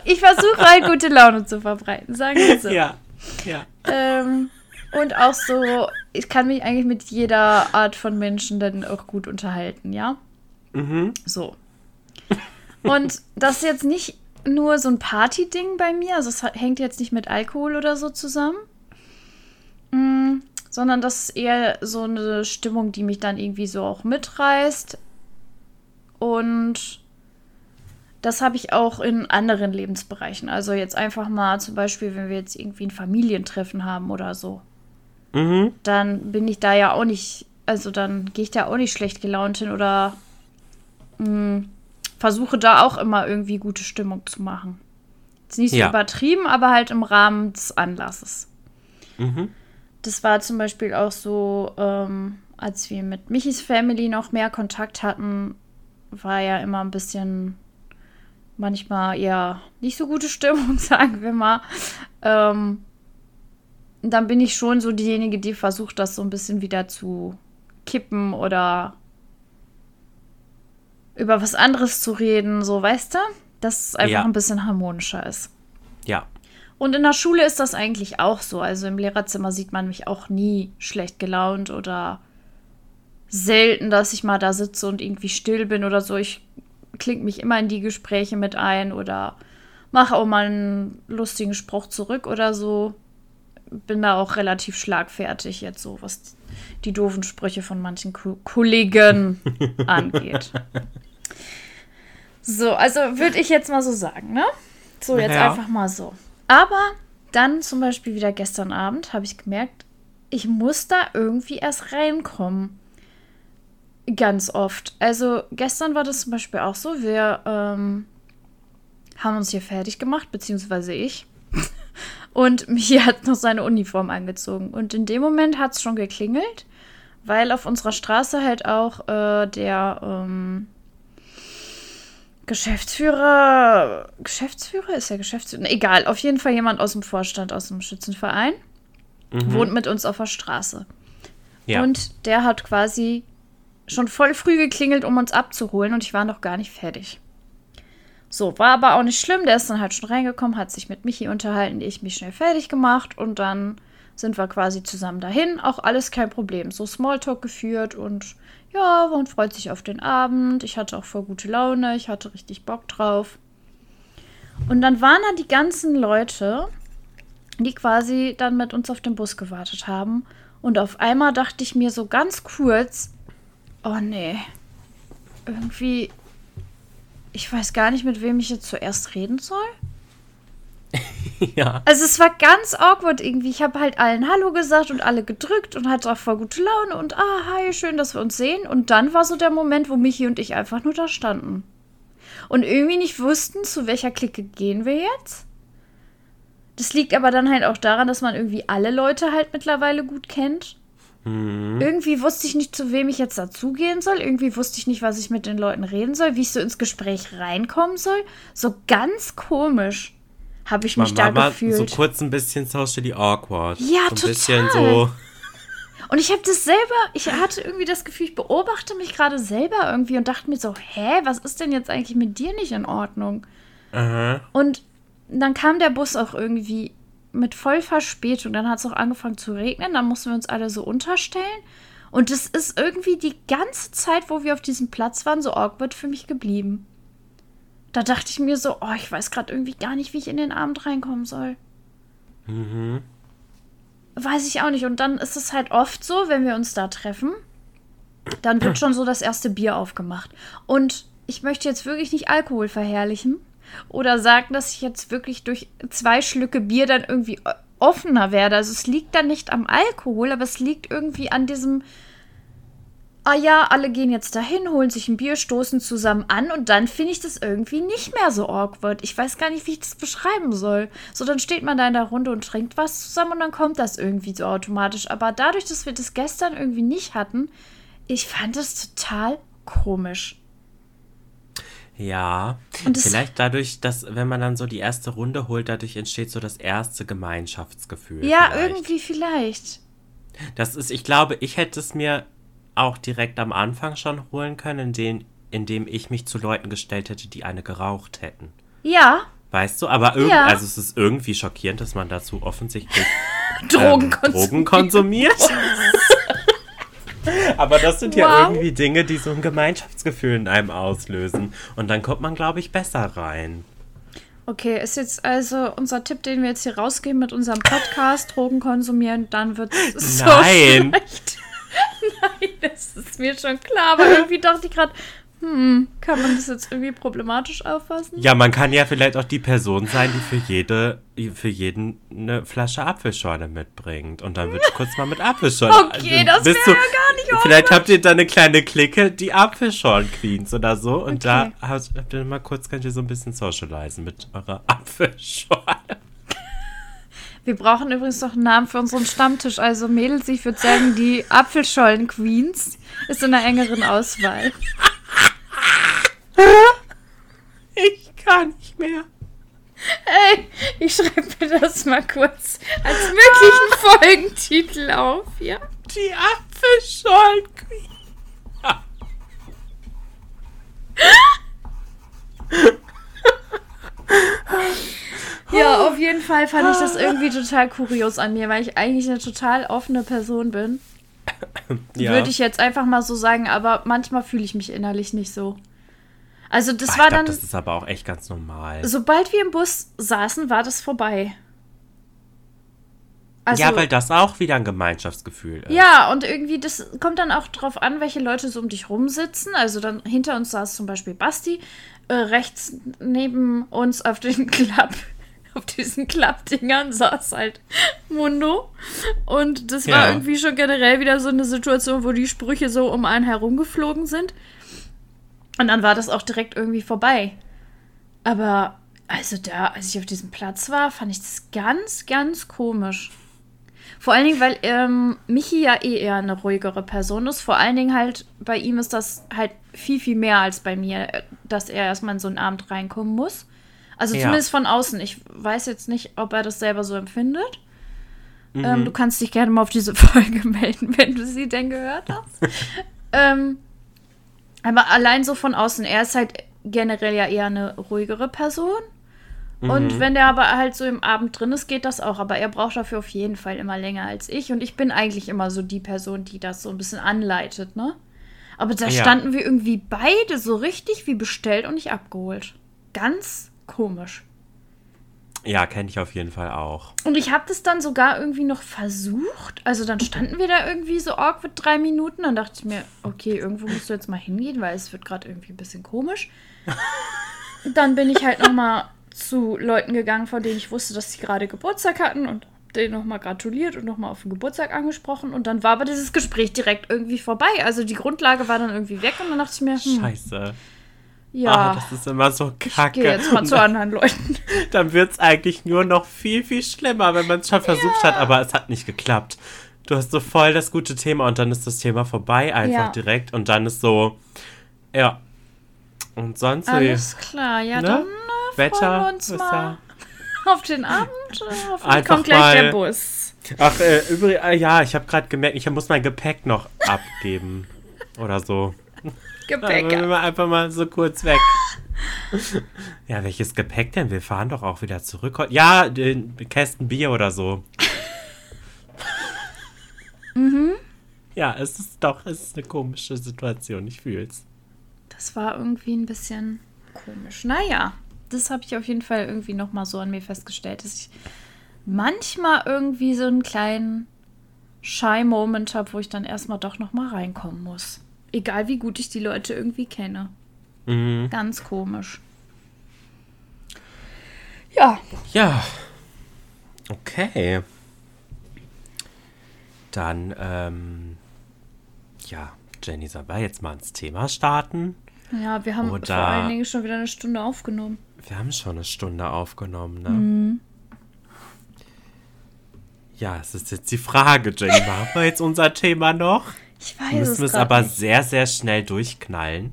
Ich versuche halt gute Laune zu verbreiten, sagen wir so. Ja, ja. Ähm, und auch so, ich kann mich eigentlich mit jeder Art von Menschen dann auch gut unterhalten, ja? Mhm. So. Und das ist jetzt nicht nur so ein Party-Ding bei mir, also es hängt jetzt nicht mit Alkohol oder so zusammen, mm, sondern das ist eher so eine Stimmung, die mich dann irgendwie so auch mitreißt. Und das habe ich auch in anderen Lebensbereichen. Also jetzt einfach mal zum Beispiel, wenn wir jetzt irgendwie ein Familientreffen haben oder so. Mhm. Dann bin ich da ja auch nicht, also dann gehe ich da auch nicht schlecht gelaunt hin oder mh, hm, versuche da auch immer irgendwie gute Stimmung zu machen. Ist nicht so ja. übertrieben, aber halt im Rahmen des Anlasses. Mhm. Das war zum Beispiel auch so, ähm, als wir mit Michis Family noch mehr Kontakt hatten, war ja immer ein bisschen manchmal eher nicht so gute (laughs) Stimmung, sagen wir mal. Ähm, dann bin ich schon so diejenige, die versucht, das so ein bisschen wieder zu kippen oder über was anderes zu reden, so weißt du, dass es einfach ja. ein bisschen harmonischer ist. Ja. Und in der Schule ist das eigentlich auch so. Also im Lehrerzimmer sieht man mich auch nie schlecht gelaunt oder selten, dass ich mal da sitze und irgendwie still bin oder so. Ich klinge mich immer in die Gespräche mit ein oder mache auch mal einen lustigen Spruch zurück oder so. Bin da auch relativ schlagfertig jetzt so, was die doofen Sprüche von manchen Ko Kollegen (laughs) angeht. So, also würde ich jetzt mal so sagen, ne? So, jetzt ja. einfach mal so. Aber dann zum Beispiel wieder gestern Abend habe ich gemerkt, ich muss da irgendwie erst reinkommen. Ganz oft. Also gestern war das zum Beispiel auch so. Wir ähm, haben uns hier fertig gemacht, beziehungsweise ich. (laughs) Und Michi hat noch seine Uniform angezogen. Und in dem Moment hat es schon geklingelt, weil auf unserer Straße halt auch äh, der ähm, Geschäftsführer. Geschäftsführer? Ist er Geschäftsführer? Egal, auf jeden Fall jemand aus dem Vorstand, aus dem Schützenverein. Mhm. Wohnt mit uns auf der Straße. Ja. Und der hat quasi schon voll früh geklingelt, um uns abzuholen. Und ich war noch gar nicht fertig. So, war aber auch nicht schlimm. Der ist dann halt schon reingekommen, hat sich mit Michi unterhalten, ich mich schnell fertig gemacht und dann sind wir quasi zusammen dahin. Auch alles kein Problem. So Smalltalk geführt und ja, man freut sich auf den Abend. Ich hatte auch voll gute Laune. Ich hatte richtig Bock drauf. Und dann waren da die ganzen Leute, die quasi dann mit uns auf den Bus gewartet haben. Und auf einmal dachte ich mir so ganz kurz, oh nee, irgendwie, ich weiß gar nicht, mit wem ich jetzt zuerst reden soll. (laughs) ja. Also es war ganz awkward irgendwie. Ich habe halt allen Hallo gesagt und alle gedrückt und hatte auch voll gute Laune und ah, hi, schön, dass wir uns sehen. Und dann war so der Moment, wo Michi und ich einfach nur da standen. Und irgendwie nicht wussten, zu welcher Clique gehen wir jetzt. Das liegt aber dann halt auch daran, dass man irgendwie alle Leute halt mittlerweile gut kennt. Mhm. Irgendwie wusste ich nicht, zu wem ich jetzt dazugehen soll. Irgendwie wusste ich nicht, was ich mit den Leuten reden soll, wie ich so ins Gespräch reinkommen soll. So ganz komisch habe ich mich man, da man, gefühlt. So kurz ein bisschen socially awkward. Ja, so ein total. bisschen so. Und ich habe das selber, ich hatte irgendwie das Gefühl, ich beobachte mich gerade selber irgendwie und dachte mir so, hä, was ist denn jetzt eigentlich mit dir nicht in Ordnung? Aha. Und dann kam der Bus auch irgendwie mit voll Verspätung. Dann hat es auch angefangen zu regnen, dann mussten wir uns alle so unterstellen. Und es ist irgendwie die ganze Zeit, wo wir auf diesem Platz waren, so awkward für mich geblieben. Da dachte ich mir so, oh, ich weiß gerade irgendwie gar nicht, wie ich in den Abend reinkommen soll. Mhm. Weiß ich auch nicht. Und dann ist es halt oft so, wenn wir uns da treffen, dann wird schon so das erste Bier aufgemacht. Und ich möchte jetzt wirklich nicht Alkohol verherrlichen oder sagen, dass ich jetzt wirklich durch zwei Schlücke Bier dann irgendwie offener werde. Also es liegt dann nicht am Alkohol, aber es liegt irgendwie an diesem ah ja, alle gehen jetzt dahin, holen sich ein Bier, stoßen zusammen an und dann finde ich das irgendwie nicht mehr so awkward. Ich weiß gar nicht, wie ich das beschreiben soll. So, dann steht man da in der Runde und trinkt was zusammen und dann kommt das irgendwie so automatisch. Aber dadurch, dass wir das gestern irgendwie nicht hatten, ich fand das total komisch. Ja, vielleicht dadurch, dass, wenn man dann so die erste Runde holt, dadurch entsteht so das erste Gemeinschaftsgefühl. Ja, vielleicht. irgendwie vielleicht. Das ist, ich glaube, ich hätte es mir auch direkt am Anfang schon holen können, indem, indem ich mich zu Leuten gestellt hätte, die eine geraucht hätten. Ja. Weißt du, aber ja. also es ist irgendwie schockierend, dass man dazu offensichtlich (laughs) Drogen, ähm, Drogen konsumiert. (laughs) (laughs) (laughs) aber das sind wow. ja irgendwie Dinge, die so ein Gemeinschaftsgefühl in einem auslösen. Und dann kommt man, glaube ich, besser rein. Okay, ist jetzt also unser Tipp, den wir jetzt hier rausgeben mit unserem Podcast, Drogen konsumieren, dann wird es so Nein. schlecht. (laughs) Nein, das ist mir schon klar, aber irgendwie dachte ich gerade, hm, kann man das jetzt irgendwie problematisch auffassen? Ja, man kann ja vielleicht auch die Person sein, die für jede, für jeden eine Flasche Apfelschorle mitbringt. Und dann wird kurz mal mit Apfelschorle. Okay, das wäre ja gar nicht Vielleicht habt ihr da eine kleine Clique, die Apfelschorlen-Queens oder so. Und okay. da habt, ihr mal kurz, könnt ihr so ein bisschen socialisen mit eurer (laughs) Apfelschorle. Wir brauchen übrigens noch einen Namen für unseren Stammtisch. Also Mädels, ich würde sagen, die Apfelschollen-Queens ist in einer engeren Auswahl. (laughs) (laughs) Ich kann nicht mehr. Ey, ich schreibe mir das mal kurz als möglichen Folgentitel auf, ja? Die Apfelschorlen-Queen. Ja, auf jeden Fall fand ich das irgendwie total kurios an mir, weil ich eigentlich eine total offene Person bin. (laughs) Ja. Würde ich jetzt einfach mal so sagen, aber manchmal fühle ich mich innerlich nicht so. Also das Ach, war glaub, dann, das ist aber auch echt ganz normal. sobald wir im Bus saßen, war das vorbei. Also, ja, weil das auch wieder ein Gemeinschaftsgefühl ist. Ja, und irgendwie, das kommt dann auch drauf an, welche Leute so um dich rumsitzen. Also dann hinter uns saß zum Beispiel Basti, äh, rechts neben uns auf den (laughs) Klapp, (laughs) auf diesen Klappdingern saß halt Mundo. Und das war Ja. irgendwie schon generell wieder so eine Situation, wo die Sprüche so um einen herumgeflogen sind. Und dann war das auch direkt irgendwie vorbei. Aber also da, als ich auf diesem Platz war, fand ich das ganz, ganz komisch. Vor allen Dingen, weil ähm, Michi ja eh eher eine ruhigere Person ist. Vor allen Dingen halt, bei ihm ist das halt viel, viel mehr als bei mir, äh, dass er erstmal in so einen Abend reinkommen muss. Also Ja. zumindest von außen. Ich weiß jetzt nicht, ob er das selber so empfindet. Ähm, du kannst dich gerne mal auf diese (laughs) Folge melden, wenn du sie denn gehört hast. (laughs) ähm, aber allein so von außen, er ist halt generell ja eher eine ruhigere Person. Und wenn der aber halt so im Abend drin ist, geht das auch. Aber er braucht dafür auf jeden Fall immer länger als ich. Und ich bin eigentlich immer so die Person, die das so ein bisschen anleitet, ne? Aber da Ja. standen wir irgendwie beide so richtig wie bestellt und nicht abgeholt. Ganz komisch. Ja, kenne ich auf jeden Fall auch. Und ich habe das dann sogar irgendwie noch versucht. Also dann standen wir da irgendwie so awkward drei Minuten. Dann dachte ich mir, okay, irgendwo musst du jetzt mal hingehen, weil es wird gerade irgendwie ein bisschen komisch. (laughs) dann bin ich halt noch mal zu Leuten gegangen, von denen ich wusste, dass sie gerade Geburtstag hatten und denen noch mal gratuliert und noch mal auf den Geburtstag angesprochen. Und dann war aber dieses Gespräch direkt irgendwie vorbei. Also die Grundlage war dann irgendwie weg und dann dachte ich mir, hm, Scheiße. Ja, Ah, das ist immer so ich kacke. gehe jetzt mal Und zu anderen Leuten. (laughs) dann wird es eigentlich nur noch viel, viel schlimmer, wenn man es schon versucht hat, aber es hat nicht geklappt. Du hast so voll das gute Thema und dann ist das Thema vorbei, einfach Ja. direkt. Und dann ist so, ja. Und sonst wie? Alles klar, ja, Ne? dann äh, Wetter uns ist mal auf den Abend. Äh, hoffentlich kommt gleich mal- der Bus. Ach, äh, übrigens, äh, ja, ich habe gerade gemerkt, ich muss mein Gepäck noch abgeben. (laughs) Oder so. Gepäck. Dann wir einfach mal so kurz weg. (laughs) ja, welches Gepäck denn? Wir fahren doch auch wieder zurück. Ja, den Kästen Bier oder so. (laughs) Mhm. Ja, es ist doch, es ist eine komische Situation. Ich fühl's. Das war irgendwie ein bisschen komisch. Naja, das habe ich auf jeden Fall irgendwie nochmal so an mir festgestellt, dass ich manchmal irgendwie so einen kleinen Shy-Moment habe, wo ich dann erstmal doch nochmal reinkommen muss. Egal wie gut ich die Leute irgendwie kenne. Mhm. Ganz komisch. Ja, Ja. Okay. Dann, ähm, ja, Jenny, sollen wir jetzt mal ins Thema starten? ja, wir haben Oder- vor allen Dingen schon wieder eine Stunde aufgenommen. Wir haben schon eine Stunde aufgenommen, ne? Mhm. Ja, es ist jetzt die Frage, Jenny. Machen wir jetzt unser Thema noch? Ich weiß Müssen wir es aber nicht. sehr, sehr schnell durchknallen.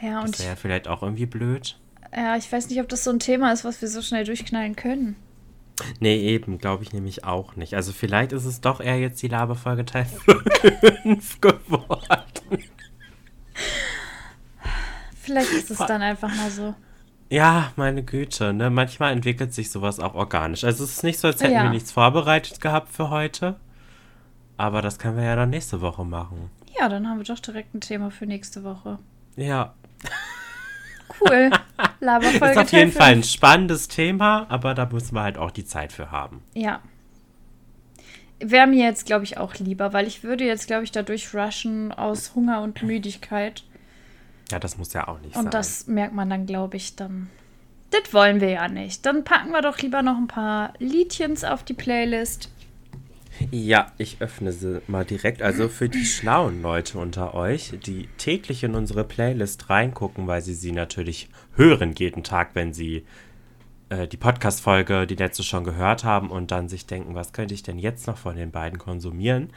Ja, und Das wäre ja vielleicht auch irgendwie blöd. ja, ich weiß nicht, ob das so ein Thema ist, was wir so schnell durchknallen können. Nee, eben, glaube ich nämlich auch nicht. Also vielleicht ist es doch eher jetzt die Laberfolge Teil (laughs) 5 geworden. Vielleicht ist es dann einfach mal so. Ja, meine Güte, ne? Manchmal entwickelt sich sowas auch organisch. Also es ist nicht so, als hätten Ja. wir nichts vorbereitet gehabt für heute. Aber das können wir ja dann nächste Woche machen. Ja, dann haben wir doch direkt ein Thema für nächste Woche. Ja, Cool. (laughs) Laberfolge ist auf jeden Fall ein spannendes Thema, aber da müssen wir halt auch die Zeit für haben. Ja. Wäre mir jetzt, glaube ich, auch lieber, weil ich würde jetzt, glaube ich, dadurch rushen aus Hunger und Müdigkeit. Ja, das muss ja auch nicht Und sein. das merkt man dann, glaube ich, dann. Das wollen wir ja nicht. Dann packen wir doch lieber noch ein paar Liedchens auf die Playlist. Ja, ich öffne sie mal direkt. Also für die schlauen Leute unter euch, die täglich in unsere Playlist reingucken, weil sie sie natürlich hören jeden Tag, wenn sie äh, die Podcast-Folge, die letzte schon gehört haben und dann sich denken, was könnte ich denn jetzt noch von den beiden konsumieren?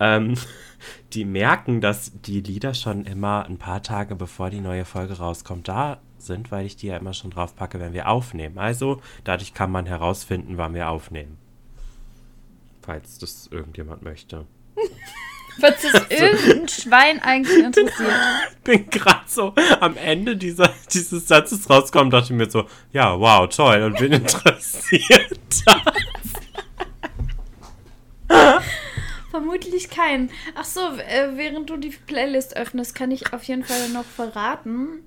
ähm, (laughs) die merken, dass die Lieder schon immer ein paar Tage bevor die neue Folge rauskommt da sind, weil ich die ja immer schon drauf packe, wenn wir aufnehmen. Also dadurch kann man herausfinden, wann wir aufnehmen. Falls das irgendjemand möchte. (laughs) Das (laughs) also, irgendein Schwein eigentlich interessiert. (laughs) Ich bin gerade so am Ende dieser, dieses Satzes rausgekommen, dachte ich mir so, ja, wow, toll, und bin interessiert. Vermutlich keinen. Ach so, äh, während du die Playlist öffnest, kann ich auf jeden Fall noch verraten.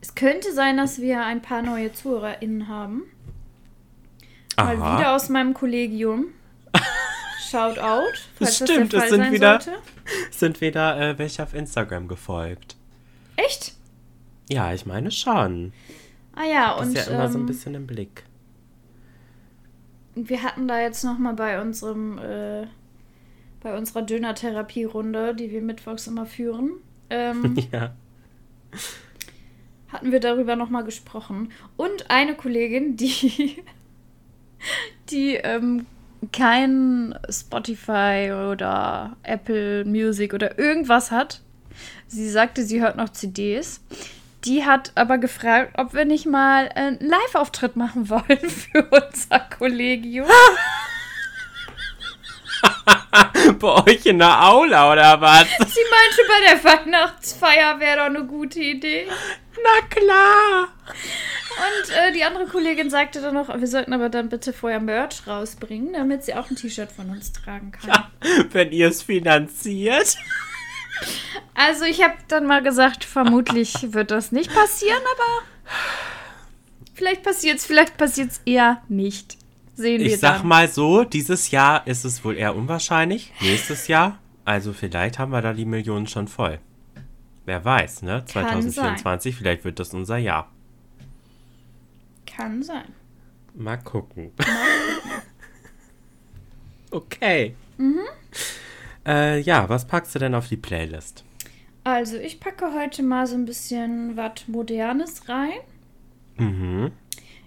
Es könnte sein, dass wir ein paar neue ZuhörerInnen haben. Aha. Mal wieder aus meinem Kollegium. Shout out. Falls das stimmt, das es sind wieder, sollte. (laughs) sind wieder äh, welche auf Instagram gefolgt. Echt? Ja, ich meine schon. Ah ja, das und. Ist ja immer ähm, so ein ähm, bisschen im Blick. Wir hatten da jetzt nochmal bei unserem, äh, bei unserer Döner-Therapie-Runde, die wir mittwochs immer führen. Ähm, (laughs) ja. Hatten wir darüber nochmal gesprochen. Und eine Kollegin, die, (laughs) die ähm, kein Spotify oder Apple Music oder irgendwas hat. Sie sagte, sie hört noch CDs. Die hat aber gefragt, ob wir nicht mal einen Live-Auftritt machen wollen (laughs) für unser Kollegium. (laughs) (laughs) bei euch in der Aula oder was? (laughs) Sie meinte, bei der Weihnachtsfeier wäre doch eine gute Idee. Na klar. Und äh, die andere Kollegin sagte dann noch, wir sollten aber dann bitte vorher Merch rausbringen, damit sie auch ein T-Shirt von uns tragen kann. Ja, wenn ihr es finanziert. Also ich habe dann mal gesagt, vermutlich wird das nicht passieren, aber vielleicht passiert es, vielleicht passiert es eher nicht. Sehen wir Ich sag dann. mal so, dieses Jahr ist es wohl eher unwahrscheinlich. Nächstes Jahr, also vielleicht haben wir da die Millionen schon voll. Wer weiß, ne? 2024, vielleicht wird das unser Jahr. Kann sein. Mal gucken. Mal (laughs) gucken. okay. Mhm. Äh, ja, was packst du denn auf die Playlist? Also, ich packe heute mal so ein bisschen was Modernes rein. Mhm.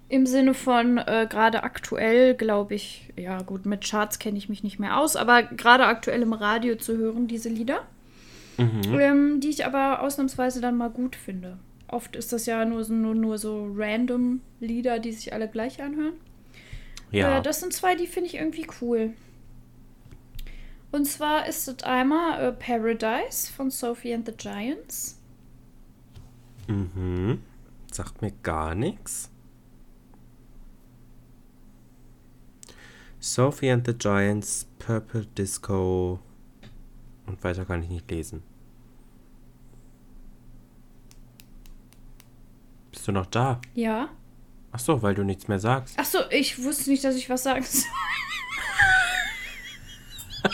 Im Sinne von äh, gerade aktuell, glaube ich, ja gut, mit Charts kenne ich mich nicht mehr aus, aber gerade aktuell im Radio zu hören, diese Lieder. Mhm. Ähm, die ich aber ausnahmsweise dann mal gut finde. Oft ist das ja nur so, nur, nur so random Lieder, die sich alle gleich anhören. Ja. Äh, das sind zwei, die finde ich irgendwie cool. Und zwar ist es einmal äh, Paradise von Sophie and the Giants. Mhm. Sagt mir gar nichts. Sophie and the Giants, Purple Disco. Und weiter kann ich nicht lesen. Bist du noch da? Ja. Ach so, weil du nichts mehr sagst. Ach so, ich wusste nicht, dass ich was sagen soll. (laughs)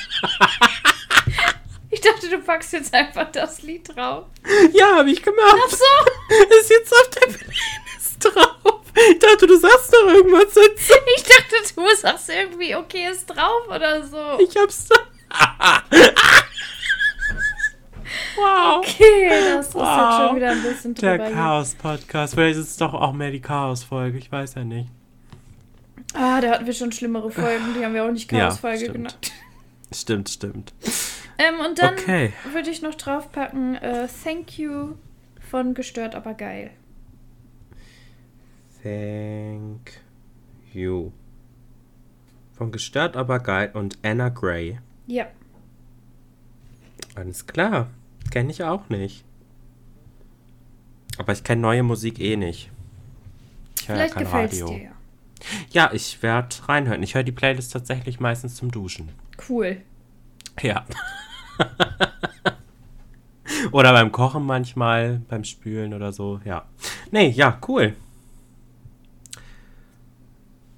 ich dachte, du packst jetzt einfach das Lied drauf. Ja, habe ich gemacht. Ach so. (laughs) Ist jetzt auf der Playlist drauf. Ich dachte, du sagst doch irgendwas dazu. (laughs) Ich dachte, du sagst irgendwie, okay, ist drauf oder so. Ich hab's. (laughs) Wow. Okay, das ist wow. jetzt schon wieder ein bisschen drüber. Der Chaos-Podcast. Vielleicht ist es doch auch mehr die Chaos-Folge. Ich weiß ja nicht. Ah, da hatten wir schon schlimmere Folgen. Die haben wir auch nicht Chaos-Folge ja, genannt. Stimmt, stimmt. Ähm, und dann okay. würde ich noch draufpacken: uh, Thank you von Gestört, aber geil. Thank you. Von Gestört, aber geil und Anna Gray. Ja. Alles klar. Kenne ich auch nicht. Aber ich kenne neue Musik eh nicht. Ich höre ja kein Radio. Dir. Ja, ich werde reinhören. Ich höre die Playlist tatsächlich meistens zum Duschen. Cool. Ja. (laughs) oder beim Kochen manchmal, beim Spülen oder so, ja. Nee, ja, cool.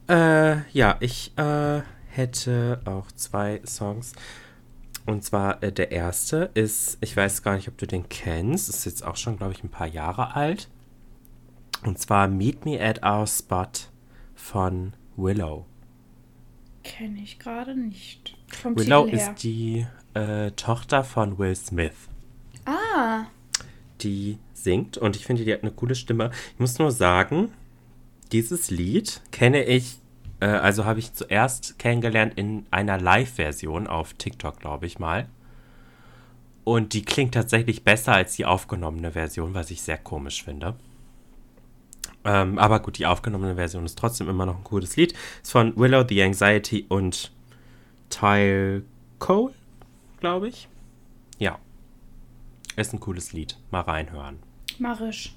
Äh, ja, ich äh, hätte auch zwei Songs. Und zwar äh, der erste ist, ich weiß gar nicht, ob du den kennst, ist jetzt auch schon, glaube ich, ein paar Jahre alt. Und zwar Meet Me at Our Spot von Willow. Kenne ich gerade nicht. Vom Willow ist die äh, Tochter von Will Smith. Ah. Die singt und ich finde, die hat eine coole Stimme. Ich muss nur sagen, dieses Lied kenne ich äh, also habe ich zuerst kennengelernt in einer Live-Version auf TikTok, glaube ich mal. Und die klingt tatsächlich besser als die aufgenommene Version, was ich sehr komisch finde. Ähm, aber gut, die aufgenommene Version ist trotzdem immer noch ein cooles Lied. Ist von Willow, The Anxiety und Tyle Cole, glaube ich. Ja. Ist ein cooles Lied. Mal reinhören. Marisch.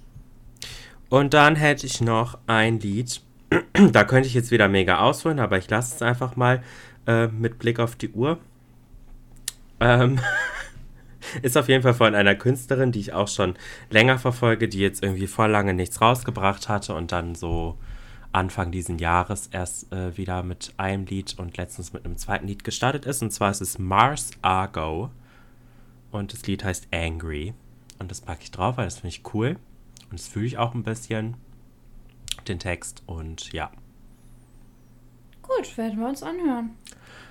Und dann hätte ich noch ein Lied. (clears throat) da könnte ich jetzt wieder mega ausholen, aber ich lasse es einfach mal äh, mit Blick auf die Uhr. Ähm. (laughs) Ist auf jeden Fall von einer Künstlerin, die ich auch schon länger verfolge, die jetzt irgendwie vor lange nichts rausgebracht hatte und dann so Anfang diesen Jahres erst äh, wieder mit einem Lied und letztens mit einem zweiten Lied gestartet ist. Und zwar ist es Mars Argo. Und das Lied heißt Angry. Und das packe ich drauf, weil das finde ich cool. Und das fühle ich auch ein bisschen. Den Text. Und ja. Gut, werden wir uns anhören.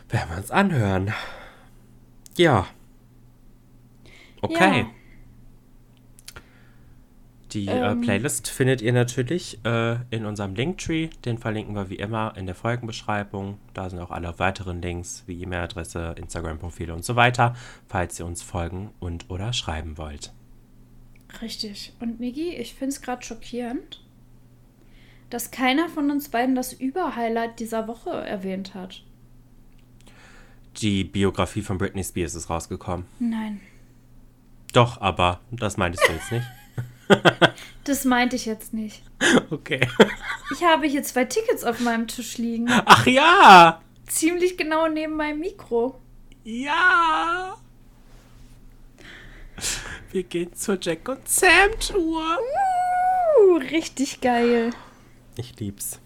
Werden wir uns anhören. Ja. Okay. Ja. Die äh, ähm, äh, Playlist findet ihr natürlich äh, in unserem Linktree. Den verlinken wir wie immer in der Folgenbeschreibung. Da sind auch alle weiteren Links wie E-Mail-Adresse, Instagram-Profile und so weiter, falls ihr uns folgen und oder schreiben wollt. Richtig. Und Migi, ich finde es gerade schockierend, dass keiner von uns beiden das Überhighlight dieser Woche erwähnt hat. Die Biografie von Britney Spears ist rausgekommen. Nein. Doch, aber das meintest du jetzt nicht. (laughs) (laughs) das meinte ich jetzt nicht. Okay. Ich habe hier zwei Tickets auf meinem Tisch liegen. Ach ja! Ziemlich genau neben meinem Mikro. Ja! Wir gehen zur Jack und Sam Tour. Uh, richtig geil. Ich lieb's.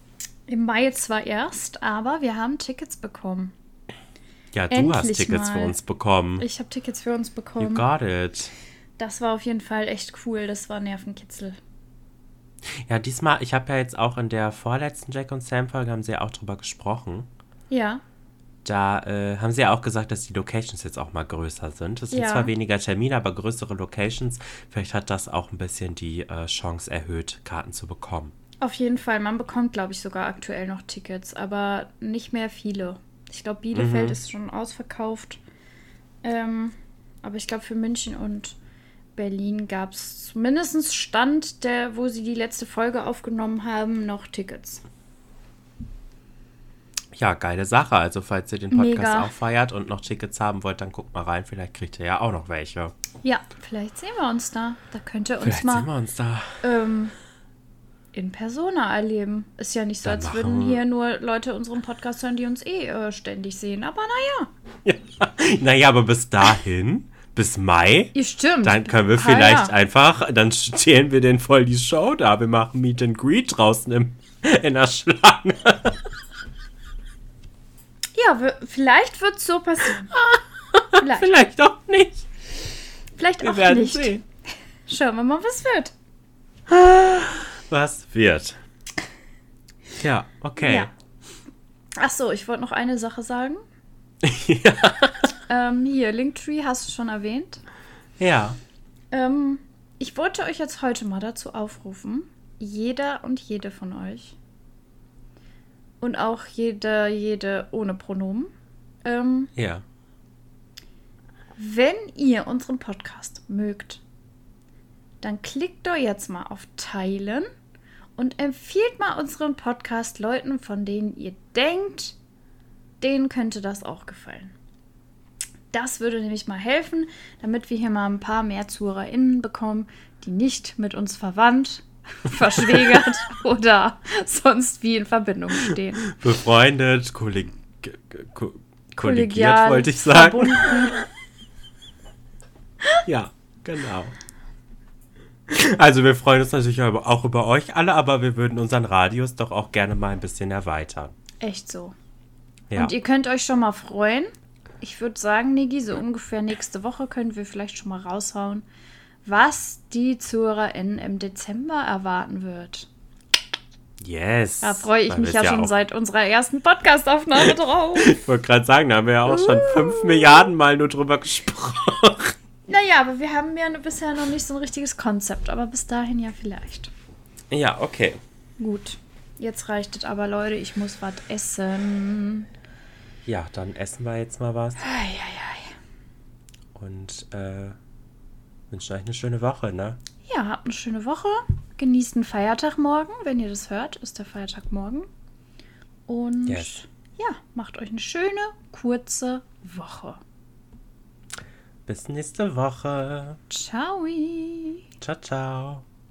Im Mai zwar erst, aber wir haben Tickets bekommen. Ja, du Endlich hast Tickets mal. für uns bekommen. Ich habe Tickets für uns bekommen. You got it. Das war auf jeden Fall echt cool. Das war Nervenkitzel. Ja, diesmal, ich habe ja jetzt auch in der vorletzten Jack und Sam Folge haben sie ja auch drüber gesprochen. Ja. Da äh, haben sie ja auch gesagt, dass die Locations jetzt auch mal größer sind. Es sind ja. zwar weniger Termine, aber größere Locations. Vielleicht hat das auch ein bisschen die äh, Chance erhöht, Karten zu bekommen. Auf jeden Fall. Man bekommt, glaube ich, sogar aktuell noch Tickets, aber nicht mehr viele. Ich glaube, Bielefeld mhm. ist schon ausverkauft. Ähm, aber ich glaube, für München und Berlin gab es zumindest Stand, der, wo sie die letzte Folge aufgenommen haben, noch Tickets. Ja, geile Sache. Also, falls ihr den Podcast Mega. auch feiert und noch Tickets haben wollt, dann guckt mal rein. Vielleicht kriegt ihr ja auch noch welche. Ja, vielleicht sehen wir uns da. Da könnt ihr uns vielleicht mal. Sehen wir uns da. Ähm, in Persona erleben. Ist ja nicht so, als würden hier nur Leute unseren Podcast hören, die uns eh äh, ständig sehen. Aber naja. Ja, (laughs) naja, aber bis dahin, bis Mai. Ja, stimmt. Dann können wir vielleicht ah, ja. einfach, dann stehlen wir den voll die Show da. Wir machen Meet and Greet draußen im, in der Schlange. Ja, vielleicht wird es so passieren. (laughs) vielleicht. vielleicht auch nicht. Vielleicht wir auch werden nicht. Sehen. Schauen wir mal, was wird was wird. Ja, okay. Ja. Ach so, ich wollte noch eine Sache sagen. (laughs) ja. Ähm, hier, Linktree hast du schon erwähnt. Ja. Ähm, ich wollte euch jetzt heute mal dazu aufrufen, jeder und jede von euch und auch jeder, jede ohne Pronomen. Ähm, ja. Wenn ihr unseren Podcast mögt, dann klickt doch jetzt mal auf Teilen und empfiehlt mal unseren Podcast Leuten, von denen ihr denkt, denen könnte das auch gefallen. Das würde nämlich mal helfen, damit wir hier mal ein paar mehr ZuhörerInnen bekommen, die nicht mit uns verwandt, (laughs) verschwägert oder sonst wie in Verbindung stehen. Befreundet, kolleg ko kollegiert, wollte ich sagen. (laughs) ja, genau. Also wir freuen uns natürlich auch über euch alle, aber wir würden unseren Radius doch auch gerne mal ein bisschen erweitern. Echt so. Ja. Und ihr könnt euch schon mal freuen. Ich würde sagen, Nigi, so ungefähr nächste Woche können wir vielleicht schon mal raushauen, was die ZuhörerInnen im Dezember erwarten wird. Yes. Da freue ich mich ja, ja schon seit unserer ersten Podcastaufnahme (laughs) drauf. ich wollte gerade sagen, da haben wir ja auch schon fünf Milliarden Mal nur drüber gesprochen. Naja, aber wir haben ja bisher noch nicht so ein richtiges Konzept, aber bis dahin ja vielleicht. Ja, okay. Gut. Jetzt reicht es aber, Leute, ich muss was essen. Ja, dann essen wir jetzt mal was. Ei, ei, ei. Und äh, wünsche euch eine schöne Woche, ne? Ja, habt eine schöne Woche. Genießt den Feiertag morgen. Wenn ihr das hört, ist der Feiertag morgen. Und Yes. ja, macht euch eine schöne, kurze Woche. Bis nächste Woche. Ciao. Ciao, ciao.